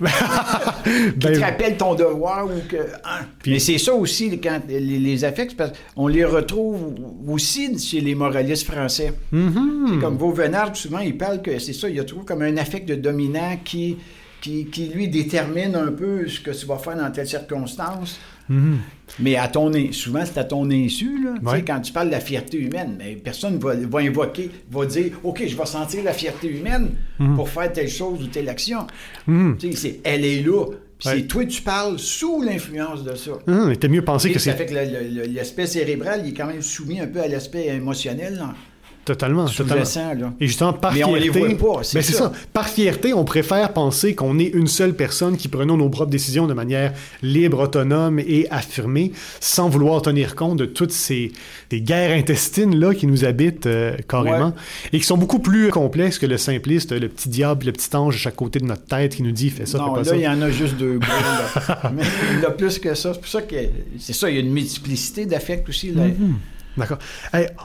qui Ben, te rappelle ton devoir ou que. hein? Puis- Mais c'est ça aussi, quand les, les affects, parce qu'on les retrouve aussi chez les moralistes français. Mhm. C'est Comme Vauvenard, souvent, il parle que c'est ça, il y a toujours comme un affect de dominant qui, qui, qui, lui détermine un peu ce que tu vas faire dans telle circonstance. Mhm. Mais à ton souvent, c'est à ton insu. Là. Tu sais, Ouais. Quand tu parles de la fierté humaine, mais personne va, va invoquer, va dire OK, je vais sentir la fierté humaine pour faire telle chose ou telle action. Mhm. Tu sais, elle est là. Ouais. c'est toi, tu parles sous l'influence de ça. Hum, mieux pensé que ça c'est fait que le- le- le- l'aspect cérébral, il est quand même soumis un peu à l'aspect émotionnel, là, totalement, totalement. Là. Et justement, par Mais on les fierté, voit pas, c'est ben, c'est ça. ça. Par fierté, on préfère penser qu'on est une seule personne qui prenons nos propres décisions de manière libre, autonome et affirmée, sans vouloir tenir compte de toutes ces, guerres intestines là qui nous habitent euh, carrément Ouais. et qui sont beaucoup plus complexes que le simpliste, le petit diable, le petit ange à chaque côté de notre tête qui nous dit fais ça, non, fais pas là, ça. il y en a juste deux gros. là. *laughs* Mais il y en a plus que ça. C'est pour ça que c'est ça, il y a une multiplicité d'affects aussi. Là. Mhm. D'accord.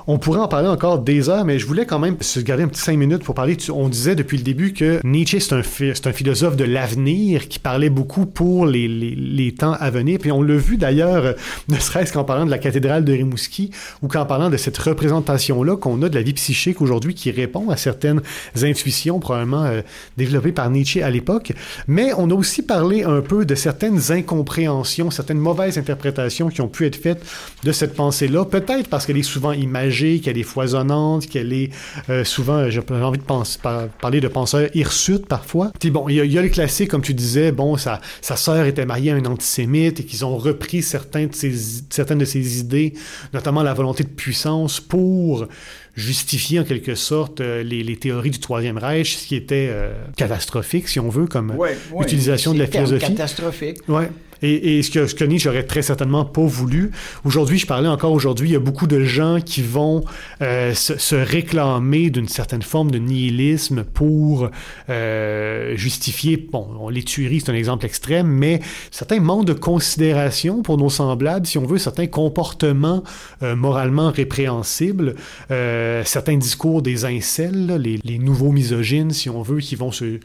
On pourrait en parler encore des heures, mais je voulais quand même se garder un petit cinq minutes pour parler. On disait depuis le début que Nietzsche, c'est un, un philosophe de l'avenir qui parlait beaucoup pour les, les- les temps à venir. Puis on l'a vu d'ailleurs, euh, *laughs* ne serait-ce qu'en parlant de la cathédrale de Rimouski ou qu'en parlant de cette représentation-là qu'on a de la vie psychique aujourd'hui qui répond à certaines intuitions probablement euh, développées par Nietzsche à l'époque. Mais on a aussi parlé un peu de certaines incompréhensions, certaines mauvaises interprétations qui ont pu être faites de cette pensée-là. Peut-être parce qu'elle est souvent imagée, qu'elle est foisonnante, qu'elle est euh, souvent, j'ai j'ai envie de penser- par- parler de penseurs hirsutes parfois. Puis bon, il y, a- il y a le classique, comme tu disais, bon, sa, sa sœur était mariée à un antisémite et qu'ils ont repris certains de ses- certaines de ses idées, notamment la volonté de puissance, pour justifier en quelque sorte euh, les, les théories du Troisième Reich, ce qui était euh, catastrophique, si on veut, comme Ouais, ouais. utilisation de la philosophie. catastrophique. Ouais. Et, ce que, ce que Nietzsche aurait très certainement pas voulu. Aujourd'hui, je parlais encore aujourd'hui, il y a beaucoup de gens qui vont euh, se, réclamer d'une certaine forme de nihilisme pour euh, justifier, bon, on- les tueries, c'est un exemple extrême, mais certains manques de considération pour nos semblables, si on veut, certains comportements euh, moralement répréhensibles, certains discours des incels, les nouveaux misogynes, si on veut, qui vont se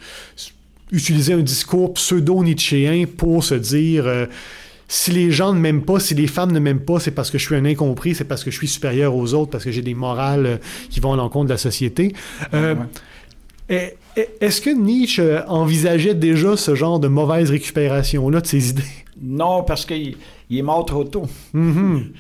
utiliser un discours pseudo-nietzschéen pour se dire euh, si les gens ne m'aiment pas, si les femmes ne m'aiment pas, c'est parce que je suis un incompris, c'est parce que je suis supérieur aux autres, parce que j'ai des morales euh, qui vont à l'encontre de la société. Euh, est- est- Est-ce que Nietzsche envisageait déjà ce genre de mauvaise récupération-là de ses idées? Non, parce qu'il il est mort trop tôt. Mhm.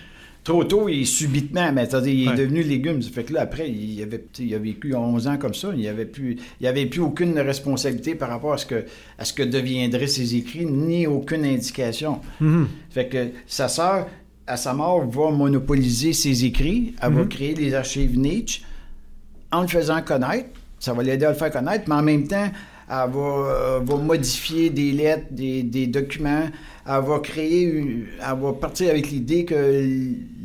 Trop tôt et subitement, mais c'est-à-dire, il est Ouais. devenu légume. Ça fait que là, après, il, avait, il a vécu 11 ans comme ça. Il avait plus, il avait plus aucune responsabilité par rapport à ce que, à ce que deviendraient ses écrits, ni aucune indication. Mhm. Fait que sa sœur, à sa mort, va monopoliser ses écrits. Elle va Mhm. créer les archives Nietzsche en le faisant connaître. Ça va l'aider à le faire connaître, mais en même temps, elle va, euh, va modifier des lettres, des, des documents. Elle va créer, une- elle va partir avec l'idée que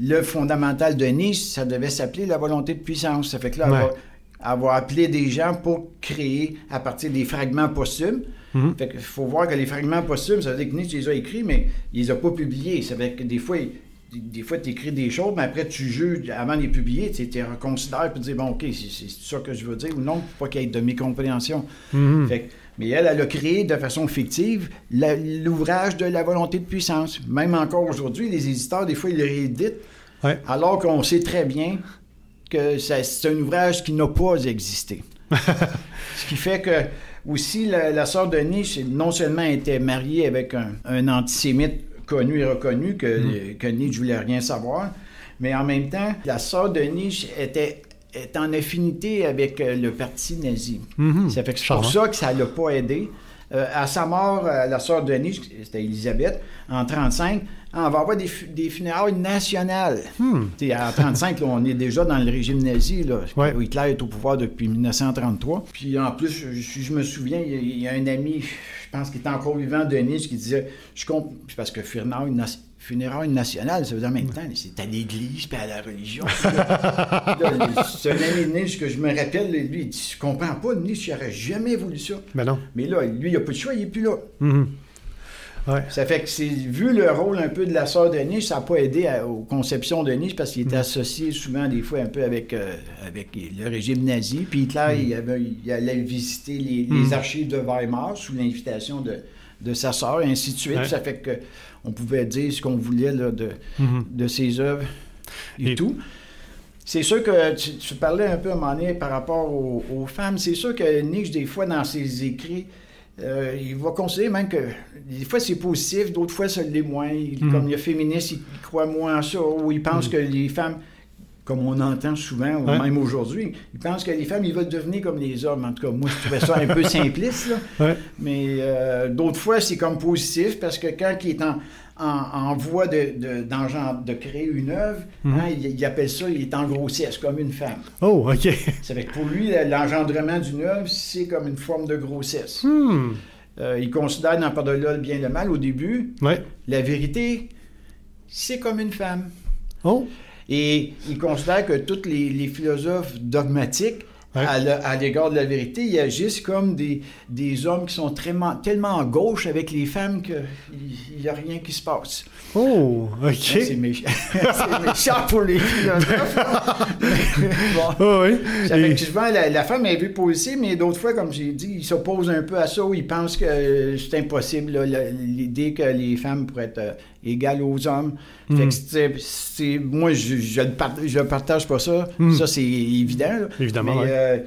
le fondamental de Nietzsche, ça devait s'appeler la volonté de puissance. Ça fait que là, elle, Ouais. va, elle va appeler des gens pour créer à partir des fragments posthumes. Mhm. Fait qu'il faut voir que les fragments posthumes, ça veut dire que Nietzsche les a écrits, mais il les a pas publiés. Ça veut dire que des fois, il- des fois, tu écris des choses, mais après, tu juges avant de les publier, tu tu reconsidères puis tu dis, bon, OK, c'est ça que je veux dire ou non, pour pas qu'il y ait de mécompréhension. Mhm. Fait mais elle, elle a créé de façon fictive l'ouvrage de la volonté de puissance. Même encore aujourd'hui, les éditeurs, des fois, ils le rééditent, Ouais. alors qu'on sait très bien que c'est un ouvrage qui n'a pas existé. *laughs* Ce qui fait que aussi la, la sœur de Nietzsche non seulement était mariée avec un, un antisémite connu et reconnu que, que Nietzsche voulait rien savoir, mais en même temps la sœur de Nietzsche était est en affinité avec euh, le parti nazi. Mhm. Ça fait que c'est pour ça que ça l'a pas aidé. Euh, à sa mort, euh, la sœur de Nietzsche, c'était Elisabeth, en 35, on va avoir des, fu- des funérailles nationales. Hmm. En 35, là, on est déjà dans le régime nazi. Là. Ouais. Hitler est au pouvoir depuis 1933. Puis en plus, je, je- me souviens, il y, a, un ami, pense qu'il était encore vivant de Nietzsche, qui disait, je comprends, parce que funérailles, na- funérailles nationales, ça veut dire en même temps, c'est à l'église puis à la religion. C'est un ami de Nietzsche que je me rappelle, lui, il dit, je comprends pas, Nietzsche, il jamais voulu ça. Ben non. Mais là, lui, il a pas de choix, il est plus là. Mhm. Ouais. Ça fait que c'est vu le rôle un peu de la sœur de Nietzsche, ça n'a pas aidé à- aux conceptions de Nietzsche parce qu'il était associé souvent des fois un peu avec, euh, avec le régime nazi. Puis Hitler, il, avait- il allait visiter les, les archives de Weimar sous l'invitation de, de sa sœur et ainsi de suite. Ouais. Ça fait que on pouvait dire ce qu'on voulait là, de, Mhm. de ses œuvres et, Et- tout. C'est sûr que tu, tu parlais un peu à un moment donné par rapport aux, aux femmes. C'est sûr que Nietzsche, des fois, dans ses écrits, euh, il va considérer même que des fois c'est positif, d'autres fois ça l'est moins. Il- Mhm. Comme a féministe, il, croit moins à ça, ou il pense que les femmes, comme on entend souvent, ou même aujourd'hui, il pense que les femmes, ils veulent devenir comme les hommes. En tout cas, moi, je trouvais ça un peu *laughs* simpliste, là. Ouais. Mais euh, d'autres fois, c'est comme positif parce que quand il est en, en, en voie de, de, créer une œuvre, Mhm. hein, il, il appelle ça, il est en grossesse, comme une femme. Oh, OK. Ça fait que pour lui, l'engendrement d'une œuvre, c'est comme une forme de grossesse. Hmm. Euh, il considère dans Par-delà le bien et le mal au début, Ouais. la vérité, c'est comme une femme. Oh. Et il considère que tous les, les philosophes dogmatiques, à l'égard de la vérité, ils agissent comme des, des hommes qui sont tellement, tellement en gauche avec les femmes qu'il n'y a rien qui se passe. Oh, OK. C'est *laughs* méchant. pour les philosophes. *laughs* Bon. Oh, oui. Ça fait Et- que souvent, la, la femme est vue positive, mais d'autres fois, comme j'ai dit, ils s'opposent un peu à ça, ils pensent que euh, c'est impossible, l'idée que les femmes pourraient être égales aux hommes. Fait Mhm. que c'est- c'est- moi, je ne je partage pas ça. Mhm. Ça, c'est évident. là. Évidemment, Mais, ouais. euh,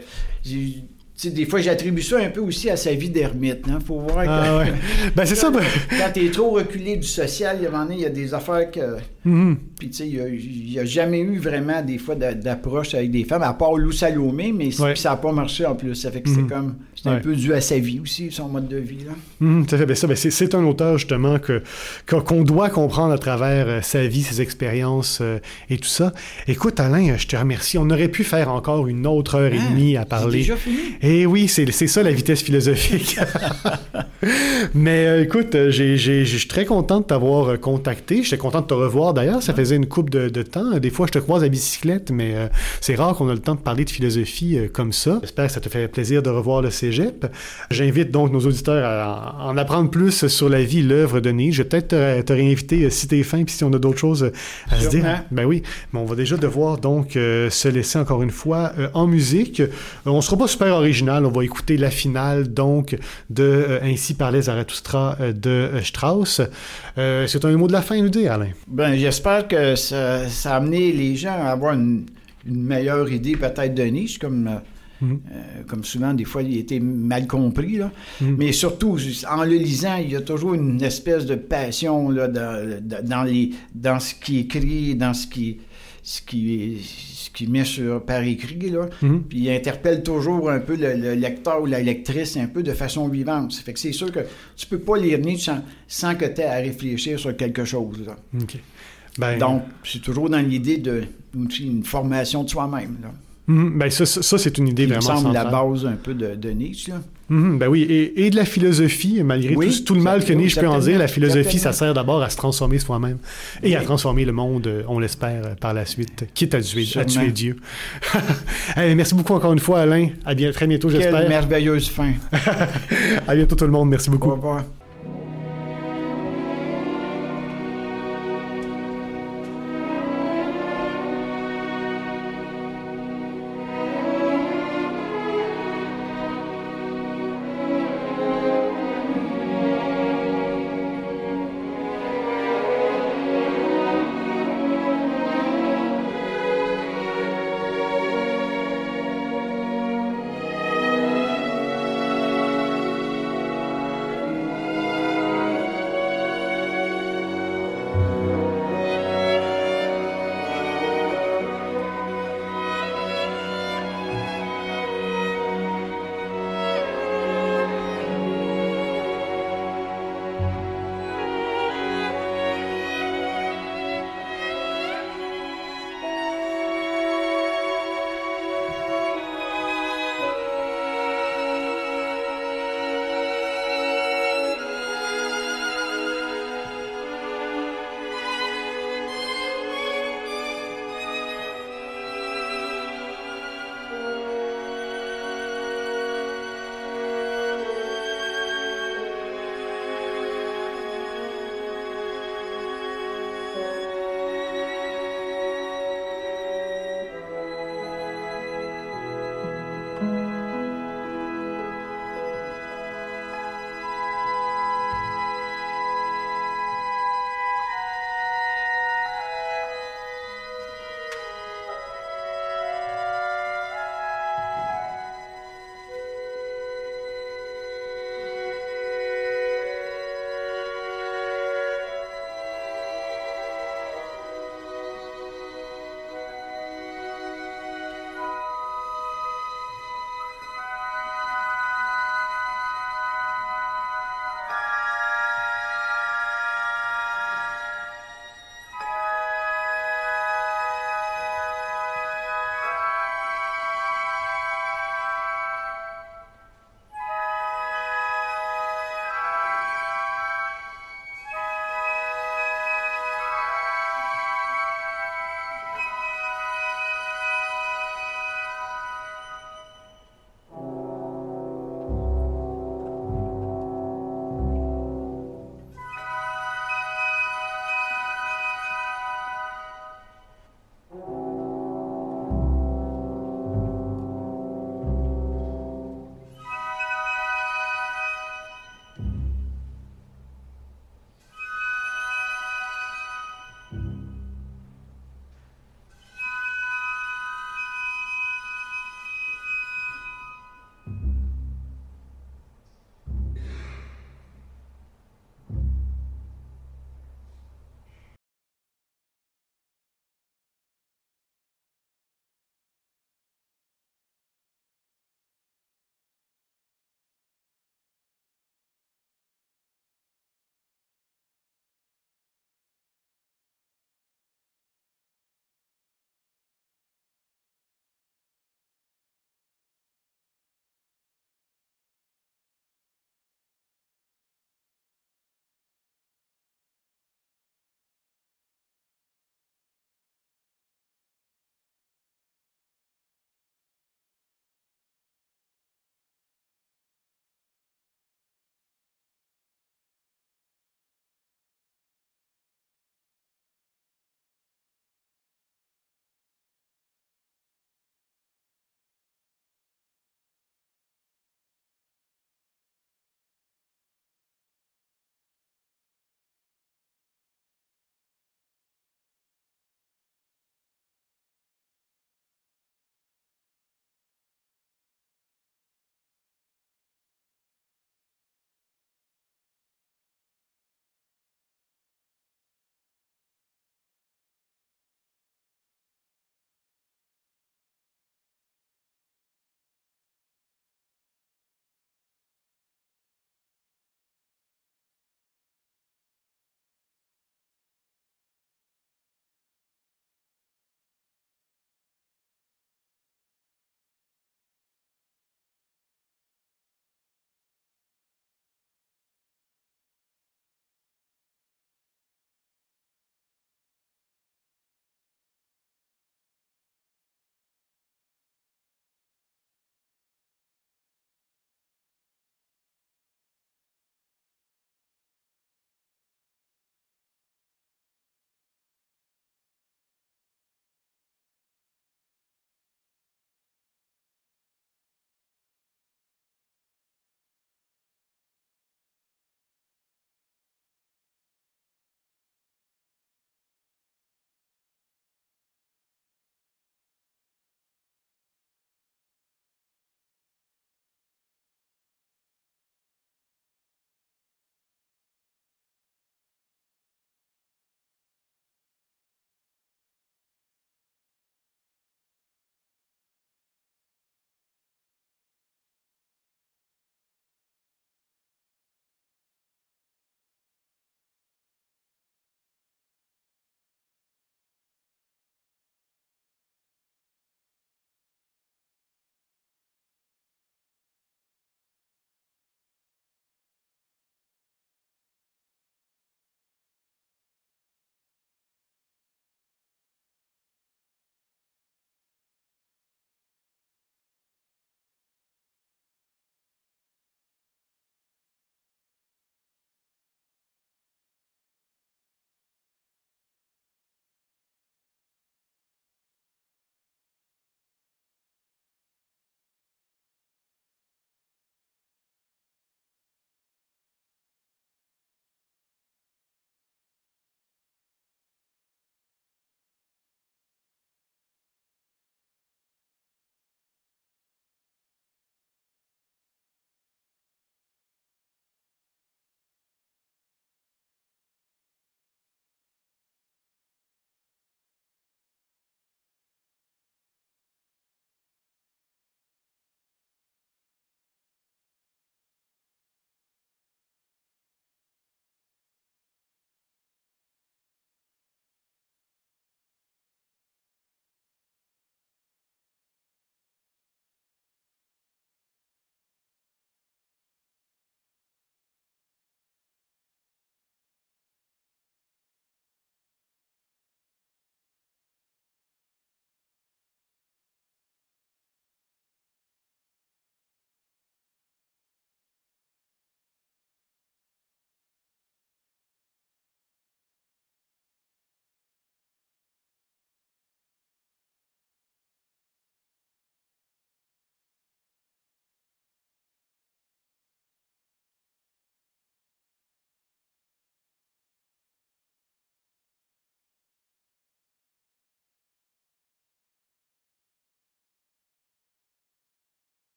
j'ai- des fois, j'attribue ça un peu aussi à sa vie d'ermite. Il faut voir que Ah, ouais. *laughs* Ben, c'est ça. ben- quand tu es trop reculé du social, il y a des affaires que... Mhm. Puis, tu sais, il n'y a, jamais eu vraiment des fois d'a- d'approche avec des femmes, à part Lou Salomé, mais Ouais. ça n'a pas marché en plus. Ça fait que c'est Mhm. comme. C'est un peu dû à sa vie aussi, son mode de vie. Là. Mhm, tout à fait. Ben, ça, c'est, un auteur justement que, que- qu'on doit comprendre à travers euh, sa vie, ses expériences euh, et tout ça. Écoute, Alain, euh, je te remercie. On aurait pu faire encore une autre heure et Ah, demie à c'est parler. déjà fini? Eh oui, c'est, ça la vitesse philosophique. *laughs* Mais euh, écoute, je suis très content de t'avoir contacté. J'étais content de te revoir d'ailleurs. Ça faisait une coupe de, de temps. Des fois, je te croise à bicyclette, mais euh, c'est rare qu'on a le temps de parler de philosophie euh, comme ça. J'espère que ça te fait plaisir de revoir le cégep. J'invite donc nos auditeurs à en en apprendre plus sur la vie, l'œuvre de Nietzsche. Je vais peut-être te, te réinviter euh, si t'es fin, puis si on a d'autres choses à se dire. Ben oui, mais on va déjà devoir donc euh, se laisser encore une fois euh, en musique. Euh, on sera pas super original, on va écouter la finale donc de euh, Ainsi parlait Zarathustra euh, de euh, Strauss. Euh, c'est un mot de la fin à nous dire, Alain? Ben, j'espère que ça, ça a amené les gens à avoir une, une meilleure idée peut-être de Nietzsche, comme, euh, Mhm. euh, comme souvent, des fois, il été mal compris. Là. Mhm. Mais surtout, en le lisant, il y a toujours une espèce de passion là, dans, dans, les, dans ce qui écrit, dans ce qui, ce qui, ce qui met sur, par écrit. Là. Mhm. Puis il interpelle toujours un peu le, le lecteur ou la lectrice un peu de façon vivante. Ça fait que c'est sûr que tu peux pas lire Nietzsche sans, sans que tu aies à réfléchir sur quelque chose. là. Ben, Donc, c'est toujours dans l'idée de une formation de soi-même. Mhm, ben ça, ça, ça, c'est une idée me vraiment semble la base un peu de, de Nietzsche. Là. Mhm, ben oui, et, et de la philosophie, malgré Oui, tout, tout le mal que Nietzsche peut en dire, la philosophie, ça sert d'abord à se transformer soi-même et à transformer le monde, euh, on l'espère, euh, par la suite, quitte à tuer, à tuer Dieu. *laughs* Merci beaucoup encore une fois, Alain. À bien, très bientôt, Quelle j'espère. merveilleuse fin. *laughs* À bientôt tout le monde. Merci beaucoup. Au revoir.